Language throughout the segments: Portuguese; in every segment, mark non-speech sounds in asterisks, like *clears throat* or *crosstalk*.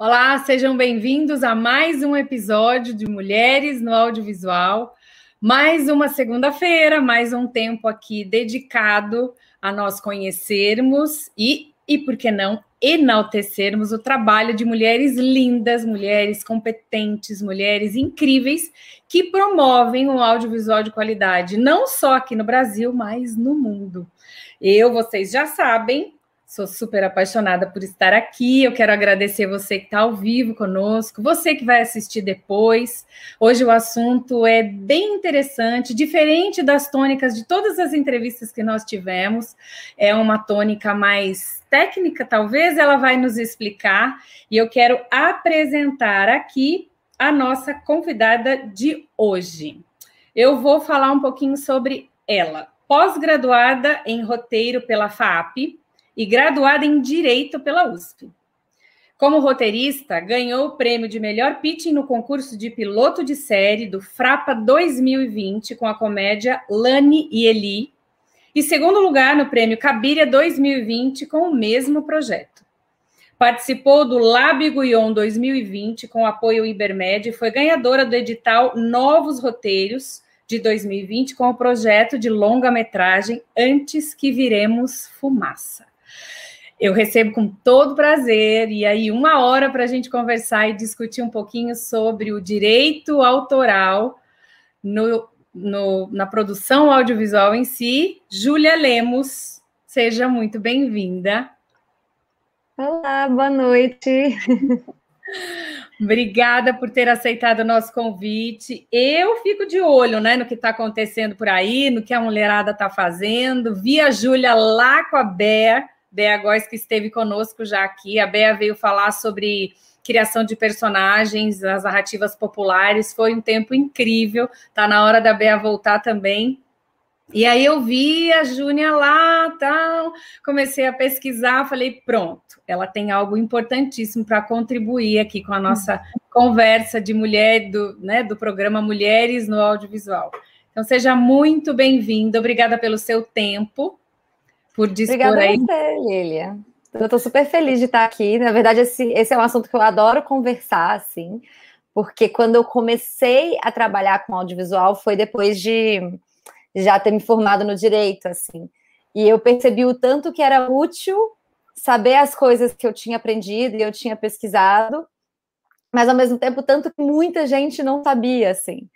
Olá, sejam bem-vindos a mais um episódio de Mulheres no Audiovisual. Mais uma segunda-feira, mais um tempo aqui dedicado a nós conhecermos e, e por que não, enaltecermos o trabalho de mulheres lindas, mulheres competentes, mulheres incríveis que promovem o audiovisual de qualidade, não só aqui no Brasil, mas no mundo. Eu, vocês já sabem, Sou super apaixonada por estar aqui. Eu quero agradecer você que está ao vivo conosco, você que vai assistir depois. Hoje o assunto é bem interessante, diferente das tônicas de todas as entrevistas que nós tivemos. É uma tônica mais técnica, talvez ela vai nos explicar. E eu quero apresentar aqui a nossa convidada de hoje. Eu vou falar um pouquinho sobre ela. Pós-graduada em roteiro pela FAP, e graduada em Direito pela USP. Como roteirista, ganhou o prêmio de melhor pitching no concurso de piloto de série do Frapa 2020 com a comédia Lani e Eli, e segundo lugar no prêmio Cabiria 2020 com o mesmo projeto. Participou do Lab Guion 2020 com apoio Ibermed e foi ganhadora do edital Novos Roteiros de 2020 com o projeto de longa-metragem Antes que Viremos Fumaça. Eu recebo com todo prazer, e aí, uma hora para a gente conversar e discutir um pouquinho sobre o direito autoral no, no, na produção audiovisual em si. Júlia Lemos, seja muito bem-vinda. Olá, boa noite. *laughs* Obrigada por ter aceitado o nosso convite. Eu fico de olho né, no que está acontecendo por aí, no que a mulherada está fazendo. Vi a Júlia lá com a Bea Bea Góes, que esteve conosco já aqui. A Bea veio falar sobre criação de personagens, as narrativas populares. Foi um tempo incrível. Tá na hora da Bea voltar também. E aí eu vi a Júnia lá, tal, comecei a pesquisar, falei, pronto, ela tem algo importantíssimo para contribuir aqui com a nossa conversa de mulher do, né, do programa Mulheres no Audiovisual. Então seja muito bem-vinda, obrigada pelo seu tempo por dispor Obrigada aí. a você, Lilia. Eu estou super feliz de estar aqui. Na verdade, esse, esse é um assunto que eu adoro conversar, assim, porque quando eu comecei a trabalhar com audiovisual foi depois de já ter me formado no direito, assim. E eu percebi o tanto que era útil saber as coisas que eu tinha aprendido e eu tinha pesquisado, mas ao mesmo tempo tanto que muita gente não sabia, assim.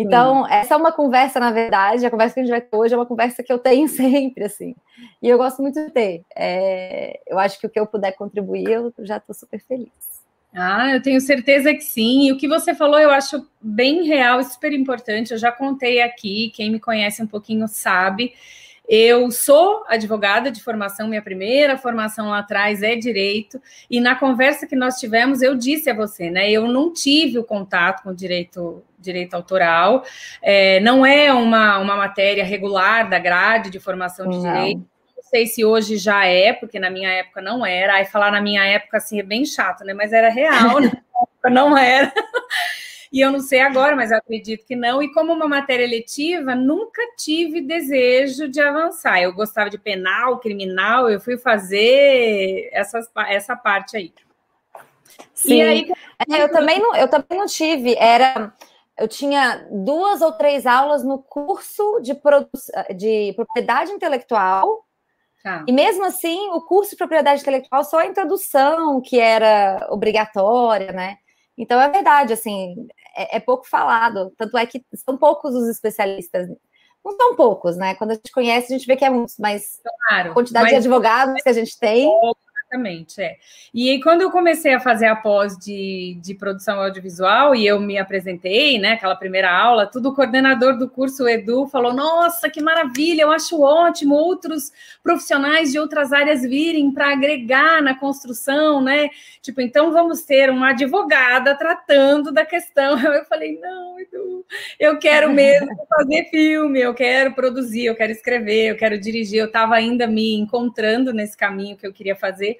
Então, hum. essa é uma conversa, na verdade, a conversa que a gente vai ter hoje é uma conversa que eu tenho *laughs* sempre, assim. E eu gosto muito de ter. É, eu acho que o que eu puder contribuir, eu já estou super feliz. Ah, eu tenho certeza que sim. E o que você falou eu acho bem real e super importante. Eu já contei aqui, quem me conhece um pouquinho sabe. Eu sou advogada de formação, minha primeira formação lá atrás é direito, e na conversa que nós tivemos, eu disse a você, né? Eu não tive o contato com o direito, direito autoral, é, não é uma, uma matéria regular da grade de formação de não. direito. Não sei se hoje já é, porque na minha época não era. Aí falar na minha época assim é bem chato, né? Mas era real, né? *laughs* não era. E eu não sei agora, mas acredito que não. E como uma matéria letiva, nunca tive desejo de avançar. Eu gostava de penal, criminal, eu fui fazer essas, essa parte aí. Sim. Aí, é, eu, também não, eu também não tive. Era eu tinha duas ou três aulas no curso de, de propriedade intelectual. Tá. E mesmo assim, o curso de propriedade intelectual só a introdução, que era obrigatória, né? Então é verdade, assim, é, é, pouco falado. Tanto é que são poucos os especialistas. Não são poucos, né? Quando a gente conhece, a gente vê que é muitos, mas claro, a quantidade mas... de advogados que a gente tem. Exatamente, é. E aí, quando eu comecei a fazer a pós de, de produção audiovisual e eu me apresentei, né, aquela primeira aula, tudo o coordenador do curso, o Edu, falou: Nossa, que maravilha, eu acho ótimo outros profissionais de outras áreas virem para agregar na construção, né? Tipo, então vamos ter uma advogada tratando da questão. *laughs* Eu falei: Não, Edu, eu quero mesmo *laughs* fazer filme, eu quero produzir, eu quero escrever, eu quero dirigir. Eu estava ainda me encontrando nesse caminho que eu queria fazer.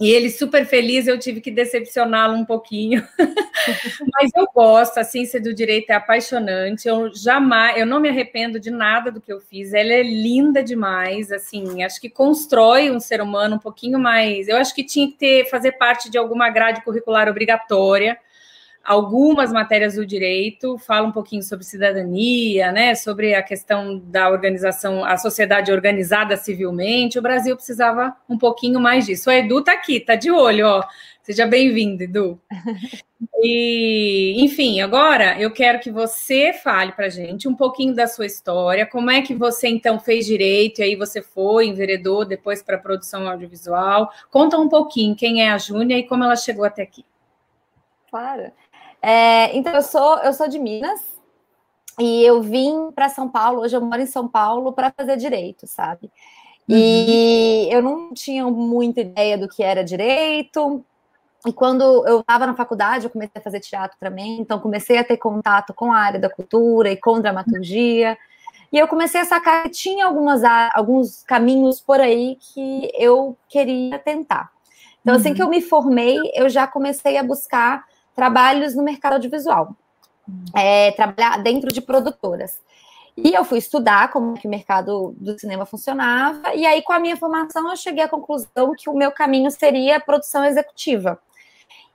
E ele super feliz, eu tive que decepcioná-lo um pouquinho. *laughs* Mas eu gosto, a ciência do direito é apaixonante. Eu jamais, eu não me arrependo de nada do que eu fiz. Ela é linda demais, assim, acho que constrói um ser humano um pouquinho mais. Eu acho que tinha que ter fazer parte de alguma grade curricular obrigatória algumas matérias do direito, fala um pouquinho sobre cidadania, né, sobre a questão da organização, a sociedade organizada civilmente. O Brasil precisava um pouquinho mais disso. O Edu está aqui, está de olho, ó. Seja bem-vindo, Edu. *laughs* E, enfim, agora eu quero que você fale para gente um pouquinho da sua história, como é que você então fez direito, e aí você foi, enveredou depois para a produção audiovisual. Conta um pouquinho quem é a Júnia e como ela chegou até aqui. Claro. É, então, eu sou, eu sou de Minas e eu vim para São Paulo. Hoje eu moro em São Paulo para fazer direito, sabe? Uhum. E eu não tinha muita ideia do que era direito. E quando eu estava na faculdade, eu comecei a fazer teatro também, então comecei a ter contato com a área da cultura e com dramaturgia. E eu comecei a sacar que tinha algumas, alguns caminhos por aí que eu queria tentar. Então, assim que eu me formei, eu já comecei a buscar trabalhos no mercado audiovisual, é, trabalhar dentro de produtoras. E eu fui estudar como que o mercado do cinema funcionava, e aí, com a minha formação, eu cheguei à conclusão que o meu caminho seria produção executiva.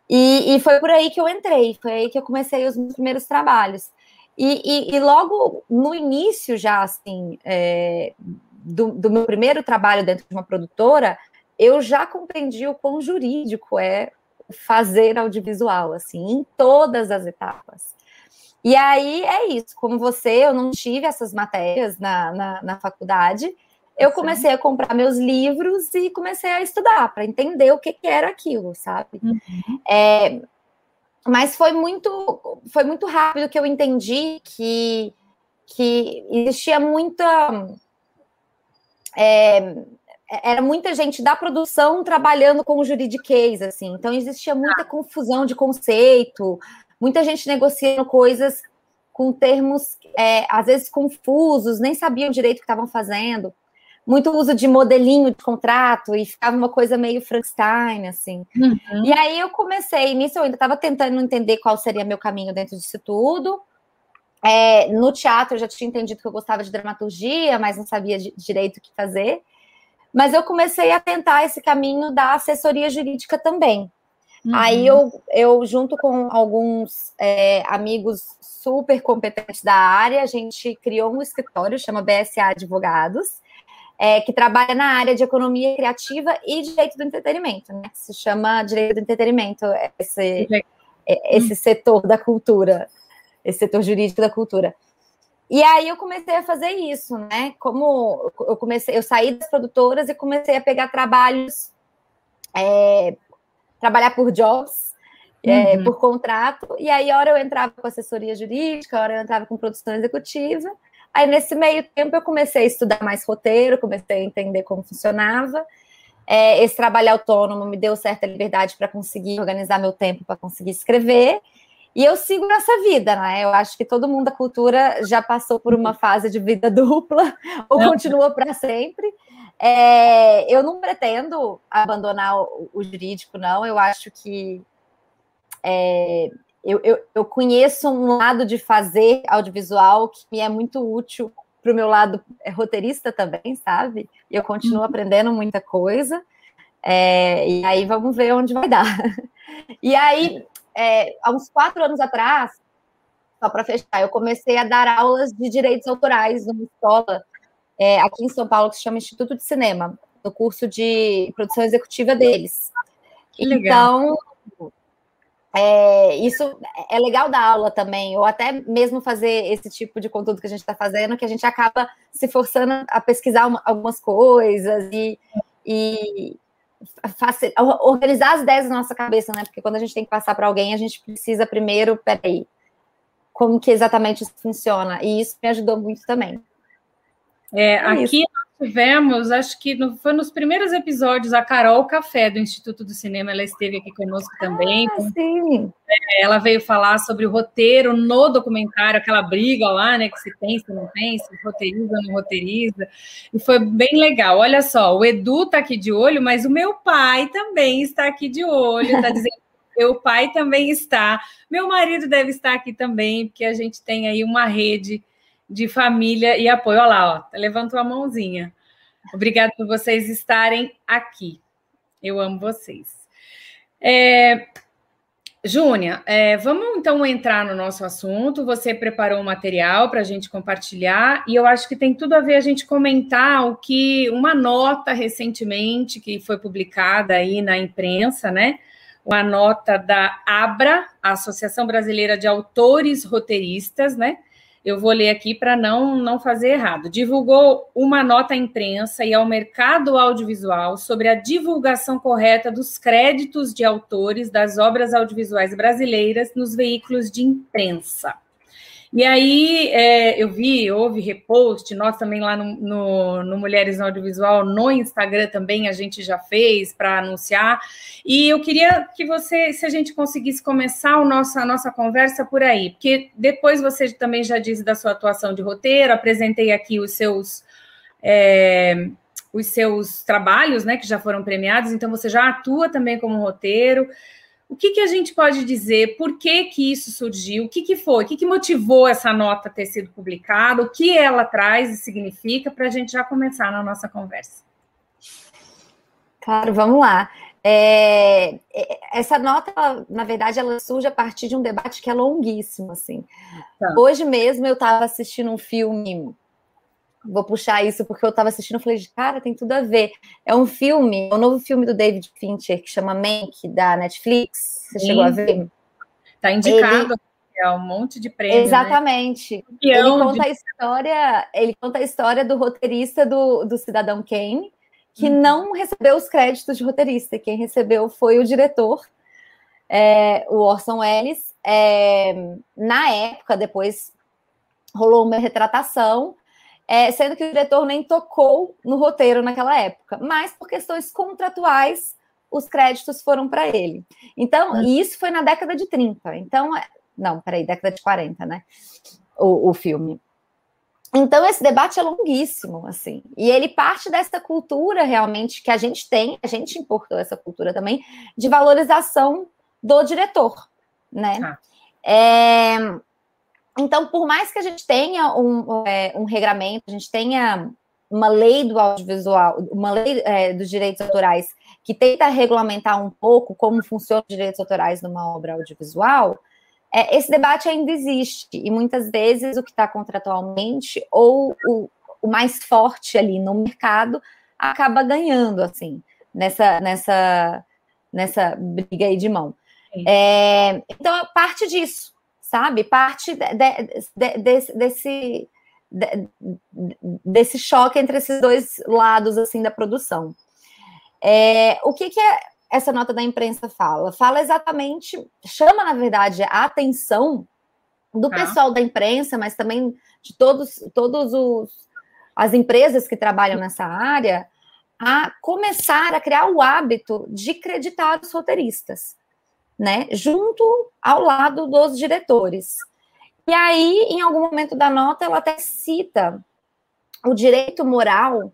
E, e foi por aí que eu entrei, foi aí que eu comecei os meus primeiros trabalhos. E, e, e logo no início, já assim, é, do, do meu primeiro trabalho dentro de uma produtora, eu já compreendi o quão jurídico é fazer audiovisual, assim, em todas as etapas. E aí é isso, como você, eu não tive essas matérias na, na, na faculdade, eu comecei a comprar meus livros e comecei a estudar para entender o que, que, era aquilo, sabe? Uhum. É, mas foi muito, foi muito rápido que eu entendi que, que existia muita. É, era muita gente da produção trabalhando com o juridiquês, assim. Então existia muita confusão de conceito, muita gente negociando coisas com termos é, às vezes confusos, nem sabiam direito o que estavam fazendo. Muito uso de modelinho de contrato e ficava uma coisa meio Frankenstein, assim. Uhum. E aí eu comecei, nisso eu ainda estava tentando entender qual seria meu caminho dentro disso tudo. É, no teatro eu já tinha entendido que eu gostava de dramaturgia, mas não sabia de, direito o que fazer. Mas eu comecei a tentar esse caminho da assessoria jurídica também. Uhum. Aí eu, eu, junto com alguns é, amigos super competentes da área, a gente criou um escritório, chama BSA Advogados, é, que trabalha na área de economia criativa e direito do entretenimento, né? Se chama direito do entretenimento, esse, é, esse setor da cultura, esse setor jurídico da cultura. E aí eu comecei a fazer isso, né? Como eu comecei, eu saí das produtoras e comecei a pegar trabalhos, é, trabalhar por jobs, é, uhum. por contrato, e aí hora eu entrava com assessoria jurídica, hora eu entrava com produção executiva. Aí nesse meio tempo eu comecei a estudar mais roteiro, comecei a entender como funcionava. É, esse trabalho autônomo me deu certa liberdade para conseguir organizar meu tempo para conseguir escrever. E eu sigo nessa vida, né? Eu acho que todo mundo da cultura já passou por uma fase de vida *laughs* dupla ou continua para sempre. É, eu não pretendo abandonar o, o, jurídico, não. Eu acho que é, eu, eu, eu, conheço um lado de fazer audiovisual que me é muito útil para o meu lado é, roteirista também, sabe? E eu continuo uhum. aprendendo muita coisa. É, e aí vamos ver onde vai dar. *laughs* E aí, é, há uns quatro anos atrás, só para fechar, eu comecei a dar aulas de direitos autorais numa escola é, aqui em São Paulo que se chama Instituto de Cinema, no curso de produção executiva deles. Então, é, isso é legal dar aula também, ou até mesmo fazer esse tipo de conteúdo que a gente está fazendo, que a gente acaba se forçando a pesquisar uma, algumas coisas e, e, organizar as ideias na nossa cabeça, né? Porque quando a gente tem que passar para alguém, a gente precisa primeiro, peraí, como que exatamente isso funciona? E isso me ajudou muito também. É, é aqui, tivemos, acho que no, foi nos primeiros episódios, a Carol Café, do Instituto do Cinema, ela esteve aqui conosco também. Ah, sim. É, ela veio falar sobre o roteiro no documentário, aquela briga lá, né, que se tem, se não tem, se roteiriza ou não roteiriza, e foi bem legal. Olha só, o Edu está aqui de olho, mas o meu pai também está aqui de olho, está dizendo meu pai também está, meu marido deve estar aqui também, porque a gente tem aí uma rede de família e apoio. Olha lá, ó, levantou a mãozinha. Obrigada por vocês estarem aqui. Eu amo vocês. É, Júnia, é, vamos então entrar no nosso assunto. Você preparou um material para a gente compartilhar e eu acho que tem tudo a ver a gente comentar o que uma nota recentemente que foi publicada aí na imprensa, né? Uma nota da ABRA, Associação Brasileira de Autores Roteiristas, né? Eu vou ler aqui para não, não fazer errado. Divulgou uma nota à imprensa e ao mercado audiovisual sobre a divulgação correta dos créditos de autores das obras audiovisuais brasileiras nos veículos de imprensa. E aí é, eu vi, houve repost, nós também lá no, no, no, Mulheres no Audiovisual, no Instagram também a gente já fez para anunciar. E eu queria que você, se a gente conseguisse começar o nosso, a nossa conversa por aí, porque depois você também já disse da sua atuação de roteiro, apresentei aqui os seus. É, os seus trabalhos, né, que já foram premiados, então você já atua também como roteiro. O que, que a gente pode dizer? Por que, que isso surgiu? O que, que foi? O que, que motivou essa nota ter sido publicada? O que ela traz e significa para a gente já começar na nossa conversa? Claro, vamos lá. É, é, essa nota, na verdade, ela surge a partir de um debate que é longuíssimo, assim. Tá. Hoje mesmo eu estava assistindo um filme vou puxar isso porque eu estava assistindo e falei, cara, tem tudo a ver. É um filme, é um novo filme do David Fincher que chama Mank, da Netflix. Você Sim. chegou a ver? Tá indicado. Ele... É um monte de prêmio. Né? Exatamente. Né? Ele conta de... a história, ele conta a história do roteirista do, do Cidadão Kane, que hum. não recebeu os créditos de roteirista. Quem recebeu foi o diretor, é, o Orson Welles. É, na época, depois rolou uma retratação é, sendo que o diretor nem tocou no roteiro naquela época, mas por questões contratuais, os créditos foram para ele. Então, uhum. e isso foi na década de 30. Então, é, não, peraí, década de 40, né? O, o filme. Então, esse debate é longuíssimo, assim. E ele parte dessa cultura realmente que a gente tem, a gente importou essa cultura também, de valorização do diretor, né? Ah. É, então, por mais que a gente tenha um, é, um regramento, a gente tenha uma lei do audiovisual, uma lei é, dos direitos autorais que tenta regulamentar um pouco como funcionam os direitos autorais numa obra audiovisual, é, esse debate ainda existe. E muitas vezes o que está contratualmente ou o, o, mais forte ali no mercado acaba ganhando assim nessa nessa nessa briga aí de mão. É, então parte disso sabe? Parte de, de, de, desse, desse choque entre esses dois lados assim da produção. É, o que, que é essa nota da imprensa fala? Fala exatamente, chama na verdade a atenção do ah. pessoal da imprensa, mas também de todos, todos os as empresas que trabalham nessa área a começar a criar o hábito de creditar os roteiristas né, junto ao lado dos diretores. E aí, em algum momento da nota, ela até cita o direito moral,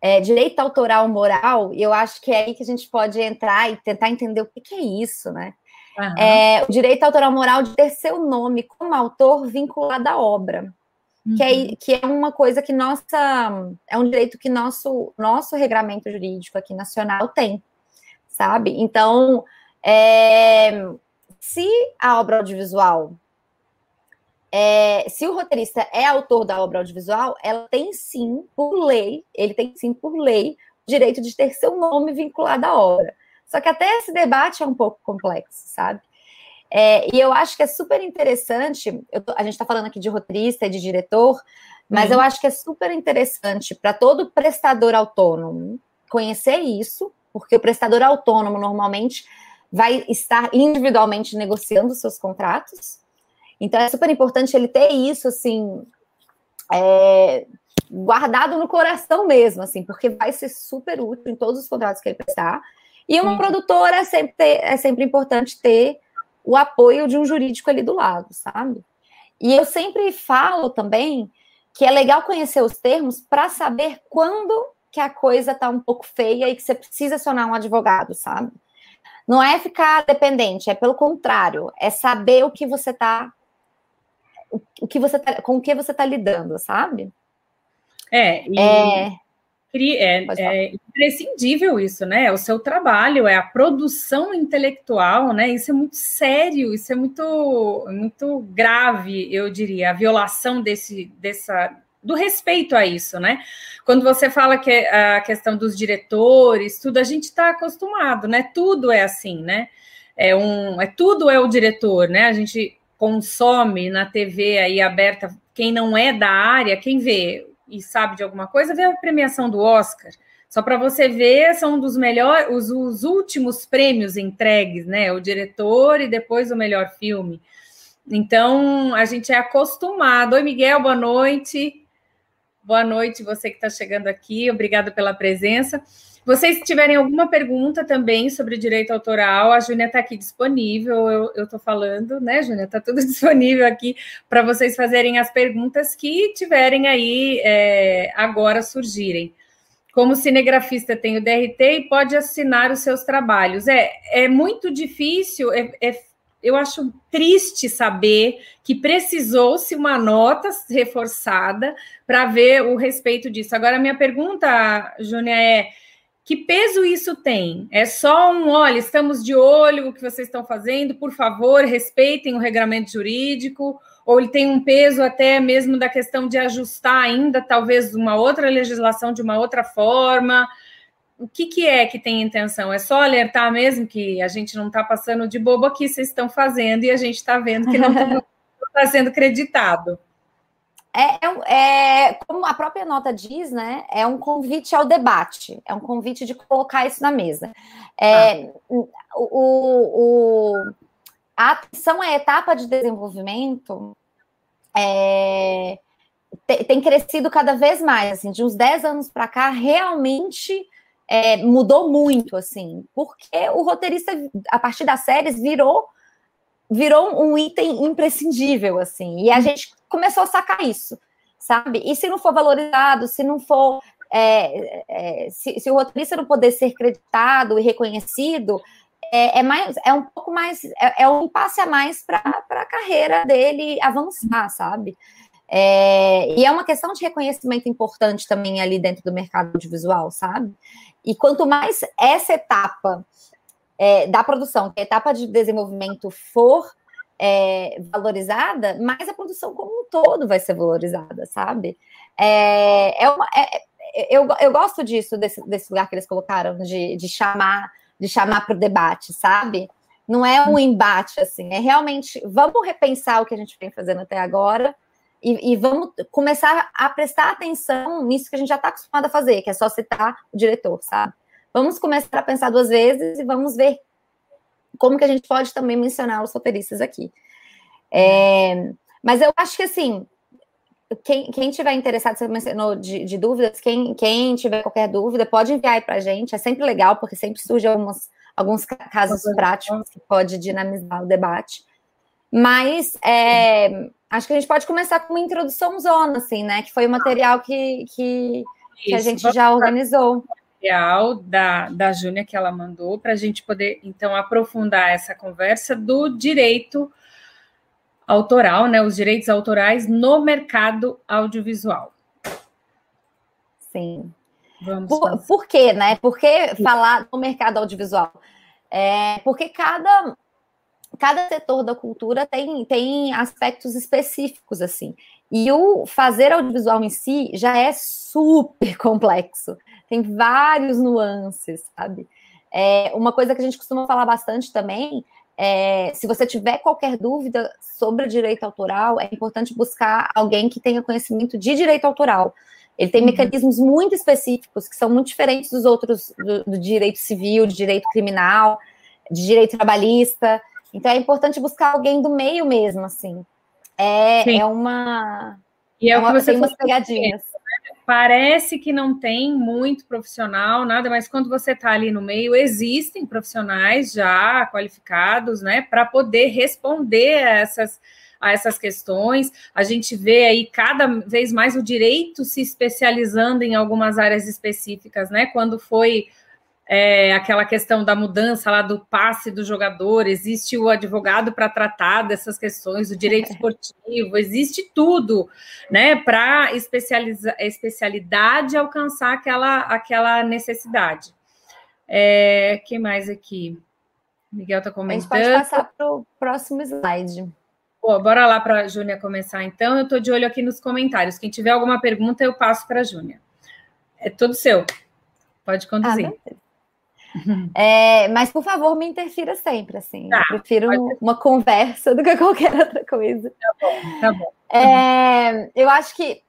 é, direito autoral moral, e eu acho que é aí que a gente pode entrar e tentar entender o que, que é isso, né? Uhum. É, o direito autoral moral de ter seu nome como autor vinculado à obra. Uhum. Que, é, uhum. que é uma coisa que nossa. É um direito que nosso, nosso regramento jurídico aqui nacional tem, sabe? Então, é, se a obra audiovisual, é, se o roteirista é autor da obra audiovisual, ela tem sim, por lei, ele tem sim, por lei, o direito de ter seu nome vinculado à obra. Só que até esse debate é um pouco complexo, sabe? É, e eu acho que é super interessante. Tô, a gente está falando aqui de roteirista e de diretor, mas uhum. eu acho que é super interessante para todo prestador autônomo conhecer isso, porque o prestador autônomo normalmente vai estar individualmente negociando seus contratos. Então é super importante ele ter isso assim é, guardado no coração mesmo, assim, porque vai ser super útil em todos os contratos que ele prestar. E uma Sim. produtora é sempre, ter, é sempre importante ter o apoio de um jurídico ali do lado, sabe? E eu sempre falo também que é legal conhecer os termos para saber quando que a coisa está um pouco feia e que você precisa acionar um advogado, sabe? Não é ficar dependente, é pelo contrário, é saber o que você está o que você tá, com o que você está lidando, sabe? É, é, é, é, imprescindível isso, né? É o seu trabalho, é a produção intelectual, né? Isso é muito sério, isso é muito, muito grave, eu diria, a violação desse, dessa, do respeito a isso, né? Quando você fala que a questão dos diretores, tudo, a gente está acostumado, né? Tudo é assim, né? É um, é tudo é o diretor, né? A gente consome na TV aí aberta, quem não é da área, quem vê e sabe de alguma coisa, vê a premiação do Oscar. Só para você ver, são dos melhores, os, os, últimos prêmios entregues, né? O diretor e depois o melhor filme. Então, a gente é acostumado. Oi, Miguel, boa noite. Boa noite, você que está chegando aqui. Obrigada pela presença. Vocês tiverem alguma pergunta também sobre direito autoral, a Júnia está aqui disponível. Eu estou falando, né, Júnia? Está tudo *laughs* disponível aqui para vocês fazerem as perguntas que tiverem aí é, agora surgirem. Como cinegrafista, tem o DRT e pode assinar os seus trabalhos. É, é muito difícil, é, é eu acho triste saber que precisou-se uma nota reforçada para ver o respeito disso. Agora, minha pergunta, Júnia, é que peso isso tem? É só um, olha, estamos de olho o que vocês estão fazendo, por favor, respeitem o regramento jurídico, ou ele tem um peso até mesmo da questão de ajustar ainda, talvez, uma outra legislação de uma outra forma. O que, que é que tem intenção? É só alertar mesmo que a gente não está passando de bobo aqui, vocês estão fazendo e a gente está vendo que não está *laughs* sendo creditado. É, é, é, como a própria nota diz, né? É um convite ao debate, é um convite de colocar isso na mesa. É, ah. o, o, a atenção à etapa de desenvolvimento é, tem, tem, crescido cada vez mais, assim, de uns 10 anos para cá, realmente é, mudou muito, assim, porque o roteirista, a partir das séries, virou virou um item imprescindível, assim, e a uhum. gente começou a sacar isso, sabe? E se não for valorizado, se não for. É, é, se, se, o roteirista não poder ser creditado e reconhecido, é, é mais, é um pouco mais, é, é um passe a mais para a carreira dele avançar, sabe? É, e é uma questão de reconhecimento importante também ali dentro do mercado audiovisual, sabe? E quanto mais essa etapa é, da produção, que a etapa de desenvolvimento for é, valorizada, mais a produção como um todo vai ser valorizada, sabe? É, é uma, é, é, eu, eu gosto disso, desse, desse lugar que eles colocaram, de, de chamar de chamar para o debate, sabe? Não é um embate, assim, é realmente vamos repensar o que a gente vem fazendo até agora e, e vamos começar a prestar atenção nisso que a gente já está acostumado a fazer, que é só citar o diretor, sabe? Vamos começar a pensar duas vezes e vamos ver como que a gente pode também mencionar os roteiristas aqui. É, mas eu acho que assim, quem, quem tiver interessado, você mencionou de, de, dúvidas, quem, quem tiver qualquer dúvida, pode enviar aí para a gente. É sempre legal, porque sempre surge alguns, alguns casos práticos que pode dinamizar o debate. Mas é, acho que a gente pode começar com uma introdução zona, assim, né? Que foi o material que, que, que a gente já organizou material da, da Júnia que ela mandou para a gente poder, então, aprofundar essa conversa do direito autoral, né? Os direitos autorais no mercado audiovisual. Sim. Vamos por, por quê, né? Por que falar no mercado audiovisual? É, porque cada, cada setor da cultura tem, tem aspectos específicos, assim. E o fazer audiovisual em si já é super *laughs* complexo tem vários nuances, sabe? É, uma coisa que a gente costuma falar bastante também é, se você tiver qualquer dúvida sobre direito autoral, é importante buscar alguém que tenha conhecimento de direito autoral. Ele tem uhum. mecanismos muito específicos que são muito diferentes dos outros do, do, direito civil, de direito criminal, de direito trabalhista. Então é importante buscar alguém do meio mesmo, assim. É, é uma. E é, é uma, tem umas pegadinhas parece que não tem muito profissional, nada, mas quando você está ali no meio, existem profissionais já qualificados, né, para poder responder a essas, a essas questões. A gente vê aí cada vez mais o direito se especializando em algumas áreas específicas, né? Quando foi é, aquela questão da mudança lá do passe do jogador, existe o advogado para tratar dessas questões, o direito é. esportivo, existe tudo, né, para especialidade alcançar aquela, aquela necessidade. É, que mais aqui? Miguel está comentando. A gente pode passar para o próximo slide. Pô, bora lá para a Júnia começar, então. Eu estou de olho aqui nos comentários. Quem tiver alguma pergunta, eu passo para a Júnia. É tudo seu. Pode conduzir. Ah, é, mas, por favor, me interfira sempre, assim. Tá, eu prefiro uma conversa do que qualquer *laughs* outra coisa. Tá bom, tá bom. É, eu acho que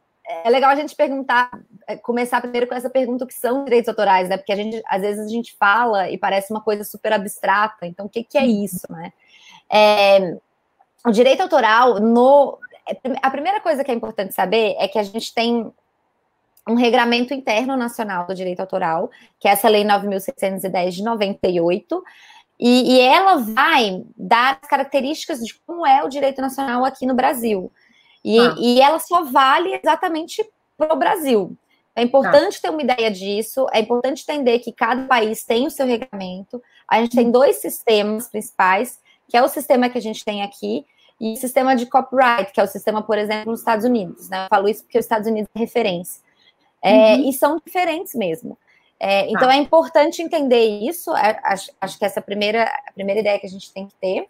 é legal a gente perguntar, é, começar primeiro com essa pergunta que são direitos autorais, né? Porque a gente, às vezes, a gente fala e parece uma coisa super abstrata. Então, o que, que é uhum. isso, né? É, o direito autoral, no, é, a primeira coisa que é importante saber é que a gente tem um regramento interno nacional do direito autoral, que é essa lei 9.610 de 98, e, e ela vai dar as características de como é o direito nacional aqui no Brasil. E, ah. e ela só vale exatamente para o Brasil. É importante ah. ter uma ideia disso, é importante entender que cada país tem o seu regulamento. A gente tem dois sistemas principais, que é o sistema que a gente tem aqui, e o sistema de copyright, que é o sistema, por exemplo, nos Estados Unidos. Né? Eu falo isso porque os Estados Unidos é referência. É, uhum. E são diferentes mesmo. É, então ah. é importante entender isso. É, acho, acho, que essa é a primeira, a primeira ideia que a gente tem que ter.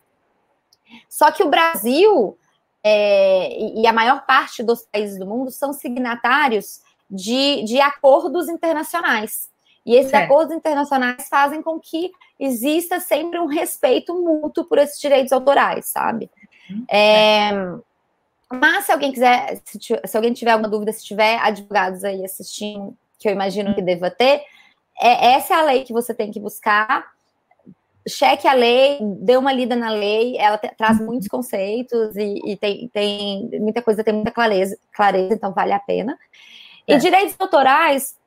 Só que o Brasil é, e a maior parte dos países do mundo são signatários de, de acordos internacionais. E esses certo. acordos internacionais fazem com que exista sempre um respeito mútuo por esses direitos autorais, sabe? Uhum. É, mas se alguém quiser, se, se, alguém tiver alguma dúvida, se tiver advogados aí assistindo, que eu imagino que deva ter, é, essa é a lei que você tem que buscar. Cheque a lei, dê uma lida na lei, ela te, traz muitos conceitos e, e, tem, tem muita coisa, tem muita clareza, clareza então vale a pena. E é. direitos autorais,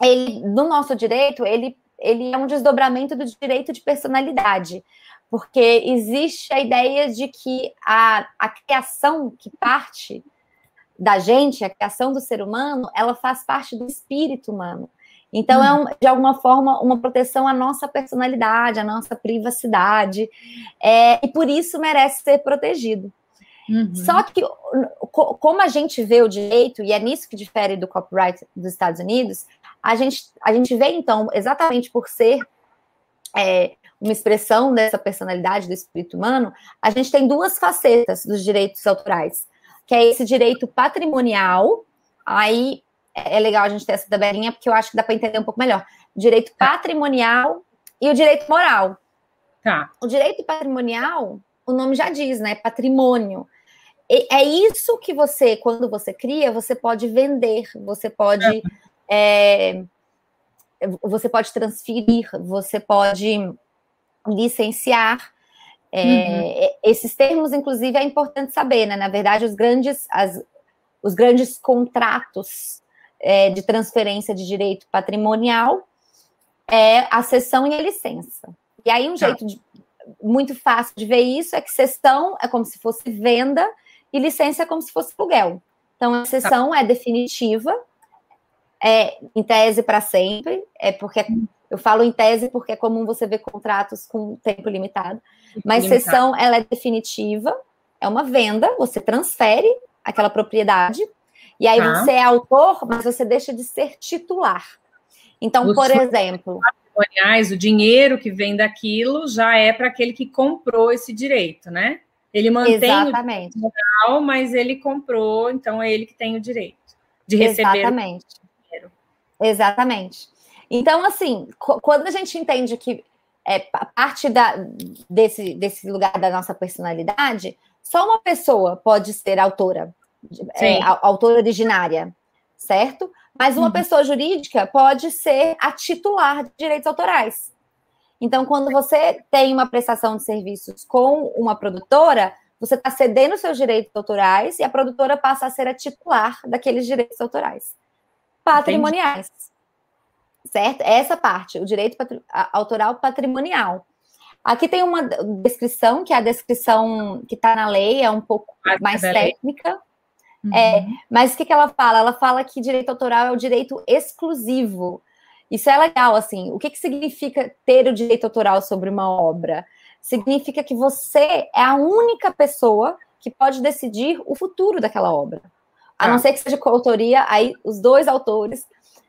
ele, no nosso direito, ele, ele é um desdobramento do direito de personalidade porque existe a ideia de que a, a criação que parte da gente, a criação do ser humano, ela faz parte do espírito humano. Então, é, um, de alguma forma, uma proteção à nossa personalidade, à nossa privacidade, é, e por isso merece ser protegido. Uhum. Só que, como a gente vê o direito, e é nisso que difere do copyright dos Estados Unidos, a gente, a gente vê, então, exatamente por ser é, uma expressão dessa personalidade do espírito humano, a gente tem duas facetas dos direitos autorais, que é esse direito patrimonial, aí é legal a gente ter essa tabelinha, porque eu acho que dá para entender um pouco melhor. Direito tá. patrimonial e o direito moral. Tá. O direito patrimonial, o nome já diz, né? Patrimônio. E é isso que você, quando você cria, você pode vender, você pode. É. É, você pode transferir, você pode licenciar. É, uhum. Esses termos, inclusive, é importante saber, né? Na verdade, os grandes, as, os grandes contratos é, de transferência de direito patrimonial é a cessão e a licença. E aí, um tá. jeito de, muito fácil de ver isso é que cessão é como se fosse venda e licença é como se fosse aluguel. Então, a cessão tá. é definitiva, é em tese para sempre, é porque eu falo em tese porque é comum você ver contratos com tempo limitado, mas limitado. sessão ela é definitiva, é uma venda, você transfere aquela propriedade e aí tá. você é autor, mas você deixa de ser titular. Então, por exemplo, o dinheiro que vem daquilo já é para aquele que comprou esse direito, né? Ele mantém Exatamente. o direito mas ele comprou, então é ele que tem o direito de receber Exatamente. Exatamente. Então, assim, quando a gente entende que é parte da, desse, desse lugar da nossa personalidade, só uma pessoa pode ser autora, é, autora originária, certo? Mas uma uhum. pessoa jurídica pode ser a titular de direitos autorais. Então, quando você tem uma prestação de serviços com uma produtora, você está cedendo seus direitos autorais e a produtora passa a ser a titular daqueles direitos autorais patrimoniais. Entendi. Certo? Essa parte, o direito patri autoral patrimonial. Aqui tem uma descrição, que é a descrição que está na lei, é um pouco mais técnica. Uhum. É, mas o que, que ela fala? Ela fala que direito autoral é o direito exclusivo. Isso é legal, assim. O que, que significa ter o direito autoral sobre uma obra? Significa que você é a única pessoa que pode decidir o futuro daquela obra. A ah. não ser que seja coautoria, aí os dois autores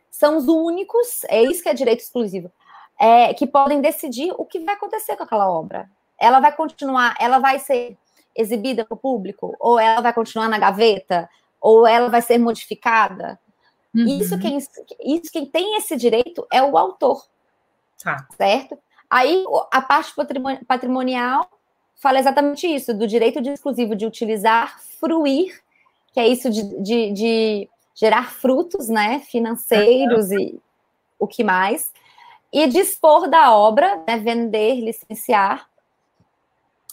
são os únicos, é isso que é direito exclusivo, é, que podem decidir o que vai acontecer com aquela obra. Ela vai continuar, ela vai ser exibida para o público, ou ela vai continuar na gaveta, ou ela vai ser modificada. Uhum. Isso, quem, isso quem tem esse direito é o autor. Tá. Certo? Aí a parte patrimonial fala exatamente isso, do direito de exclusivo de utilizar, fruir, que é isso de, de, de gerar frutos né, financeiros e o que mais, e dispor da obra, né, vender, licenciar,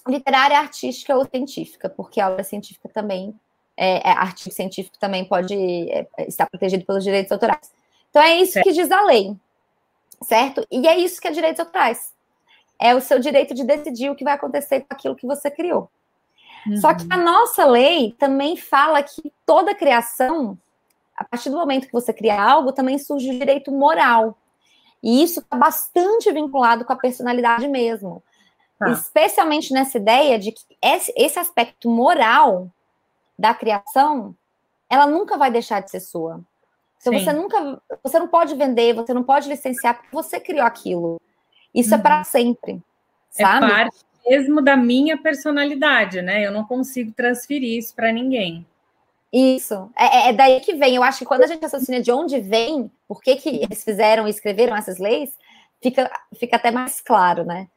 literária, artística ou científica, porque a obra científica também, é, é artigo científico também pode é, estar protegido pelos direitos autorais. Então é isso que diz a lei, certo? E é isso que é direitos autorais. É o seu direito de decidir o que vai acontecer com aquilo que você criou. Uhum. Só que a nossa lei também fala que toda criação, a partir do momento que você cria algo, também surge o direito moral. E isso está bastante vinculado com a personalidade mesmo. Tá. Especialmente nessa ideia de que esse, esse aspecto moral da criação, ela nunca vai deixar de ser sua. Então Sim. você nunca, você não pode vender, você não pode licenciar porque você criou aquilo. Isso é uhum. é para sempre. Sabe? É parte mesmo da minha personalidade, né? Eu não consigo transferir isso para ninguém. Isso. É, é, daí que vem. Eu acho que quando a gente associa de onde vem, por que, que eles fizeram e escreveram essas leis, fica, fica até mais claro, né?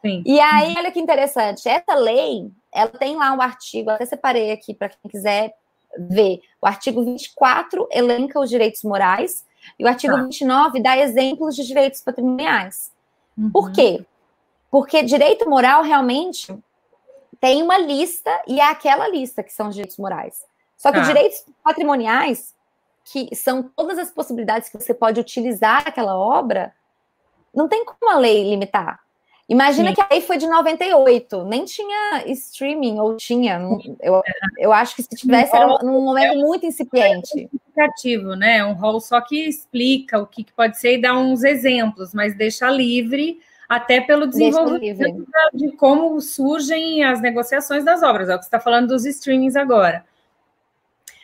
Sim. E aí, olha que interessante. Essa lei, ela tem lá um artigo, até separei aqui para quem quiser ver. O artigo 24 elenca os direitos morais e o artigo tá. 29 dá exemplos de direitos patrimoniais. Uhum. Por quê? Porque direito moral realmente tem uma lista e é aquela lista que são os direitos morais. Só que tá. direitos patrimoniais, que são todas as possibilidades que você pode utilizar aquela obra, não tem como a lei limitar. Imagina Sim. que a lei foi de 98, nem tinha streaming, ou tinha. Eu, eu acho que se tivesse, era num momento é muito incipiente. É né? Um rol só que explica o que pode ser e dá uns exemplos, mas deixa livre até pelo desenvolvimento de como surgem as negociações das obras. É o que você está falando dos streamings agora.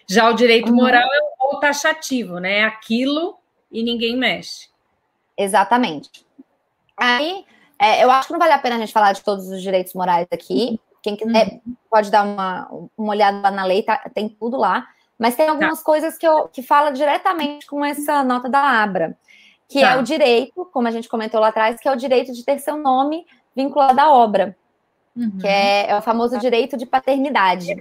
Já o direito uhum. moral é o taxativo, né? É aquilo e ninguém mexe. Exatamente. Aí, é, eu acho que não vale a pena a gente falar de todos os direitos morais aqui. Quem quiser uhum. pode dar uma, uma olhada lá na lei, tá, tem tudo lá. Mas tem algumas tá. coisas que, eu, que fala diretamente com essa nota da Abra, que tá. é o direito, como a gente comentou lá atrás, que é o direito de ter seu nome vinculado à obra, uhum. que é, é, o famoso direito de paternidade.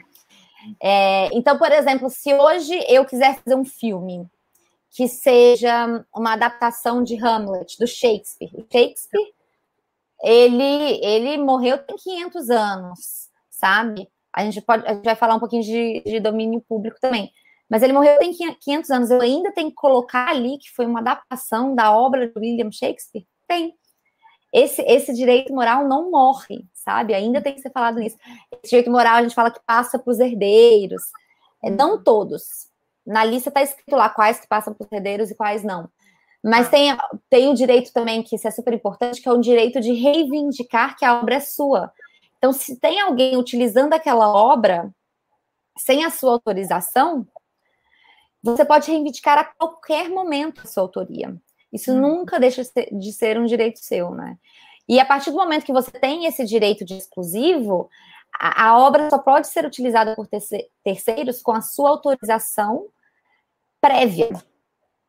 É, então, por exemplo, se hoje eu quiser fazer um filme que seja uma adaptação de Hamlet, do Shakespeare. Shakespeare, ele, ele morreu tem 500 anos, sabe? A gente, pode, a gente vai falar um pouquinho de, de domínio público também. Mas ele morreu tem 500 anos. Eu ainda tenho que colocar ali que foi uma adaptação da obra de William Shakespeare? Tem. Esse, esse direito moral não morre, sabe? Ainda tem que ser falado nisso. Esse direito moral a gente fala que passa para os herdeiros. É, não todos. Na lista está escrito lá quais que passam para os herdeiros e quais não. Mas ah. tem, tem o direito também, que isso é super importante, que é o direito de reivindicar que a obra é sua. Então, se tem alguém utilizando aquela obra sem a sua autorização, você pode reivindicar a qualquer momento a sua autoria. Isso hum. nunca deixa de ser um direito seu, né? E a partir do momento que você tem esse direito de exclusivo, a, a obra só pode ser utilizada por terceiros com a sua autorização prévia,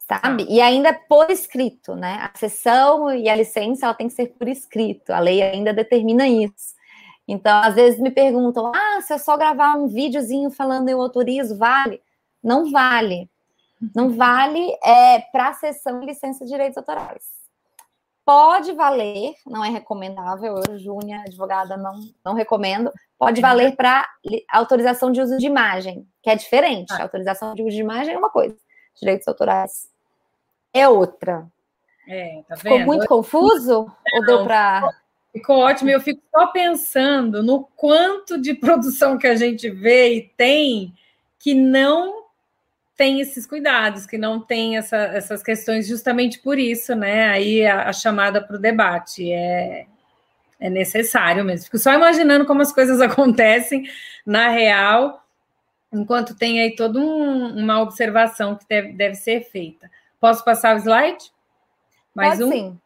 sabe? E ainda por escrito, né? A sessão e a licença ela tem que ser por escrito. A lei ainda determina isso. Então, às vezes me perguntam: ah, se eu só gravar um videozinho falando eu autorizo, vale? Não vale. Não vale é, para a sessão de licença de direitos autorais. pode valer, não é recomendável, eu, Júnia, advogada, não, não recomendo, pode valer para autorização de uso de imagem, que é diferente. Ah. Autorização de uso de imagem é uma coisa, direitos autorais é outra. É, tá Ficou muito confuso? Não, ou deu para. Ficou ótimo. Eu fico só pensando no quanto de produção que a gente vê e tem que não tem esses cuidados, que não tem essa, essas questões, justamente por isso, né? Aí a, a chamada para o debate é, é necessário mesmo. Fico só imaginando como as coisas *laughs* acontecem na real, enquanto tem aí toda um, uma observação que deve, deve ser feita. Posso passar o slide? Mais Pode um? Sim.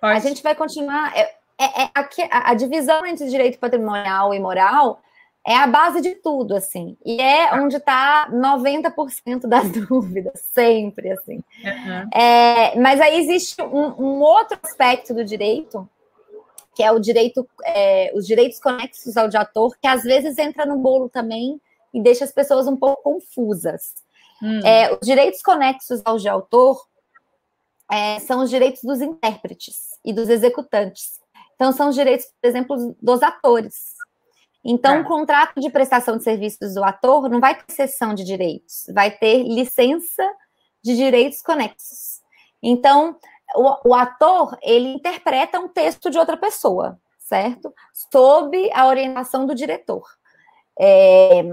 Pode. A gente vai continuar. É, é, é a, a, divisão entre direito patrimonial e moral é a base de tudo, assim. E é onde está 90% das *laughs* dúvidas, sempre, assim. Uhum. É, mas aí existe um, um, outro aspecto do direito, que é o direito, é, os direitos conexos ao de ator, que às vezes entra no bolo também e deixa as pessoas um pouco confusas. Hum. É, os direitos conexos ao de autor é, são os direitos dos intérpretes e dos executantes. Então, são os direitos, por exemplo, dos atores. Então, o é. contrato de prestação de serviços do ator não vai ter cessão de direitos, vai ter licença de direitos conexos. Então, o, o ator, ele interpreta um texto de outra pessoa, certo? Sob a orientação do diretor. É,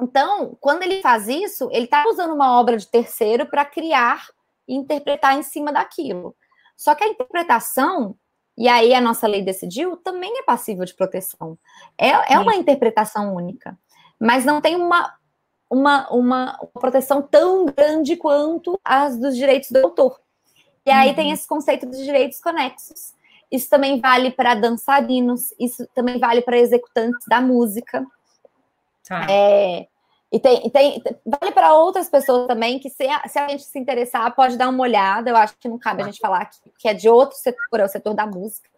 então, quando ele faz isso, ele está usando uma obra de terceiro para criar e interpretar em cima daquilo. Só que a interpretação, e aí a nossa lei decidiu, também é passível de proteção. É, é uma interpretação única, mas não tem uma, uma, uma, proteção tão grande quanto as dos direitos do autor. E aí uhum. tem esse conceito de direitos conexos. Isso também vale para dançarinos, isso também vale para executantes da música. Tá. É, e tem, tem vale para outras pessoas também que, se a, se a gente se interessar, pode dar uma olhada. Eu acho que não cabe a gente falar que, que é de outro setor, é o setor da música.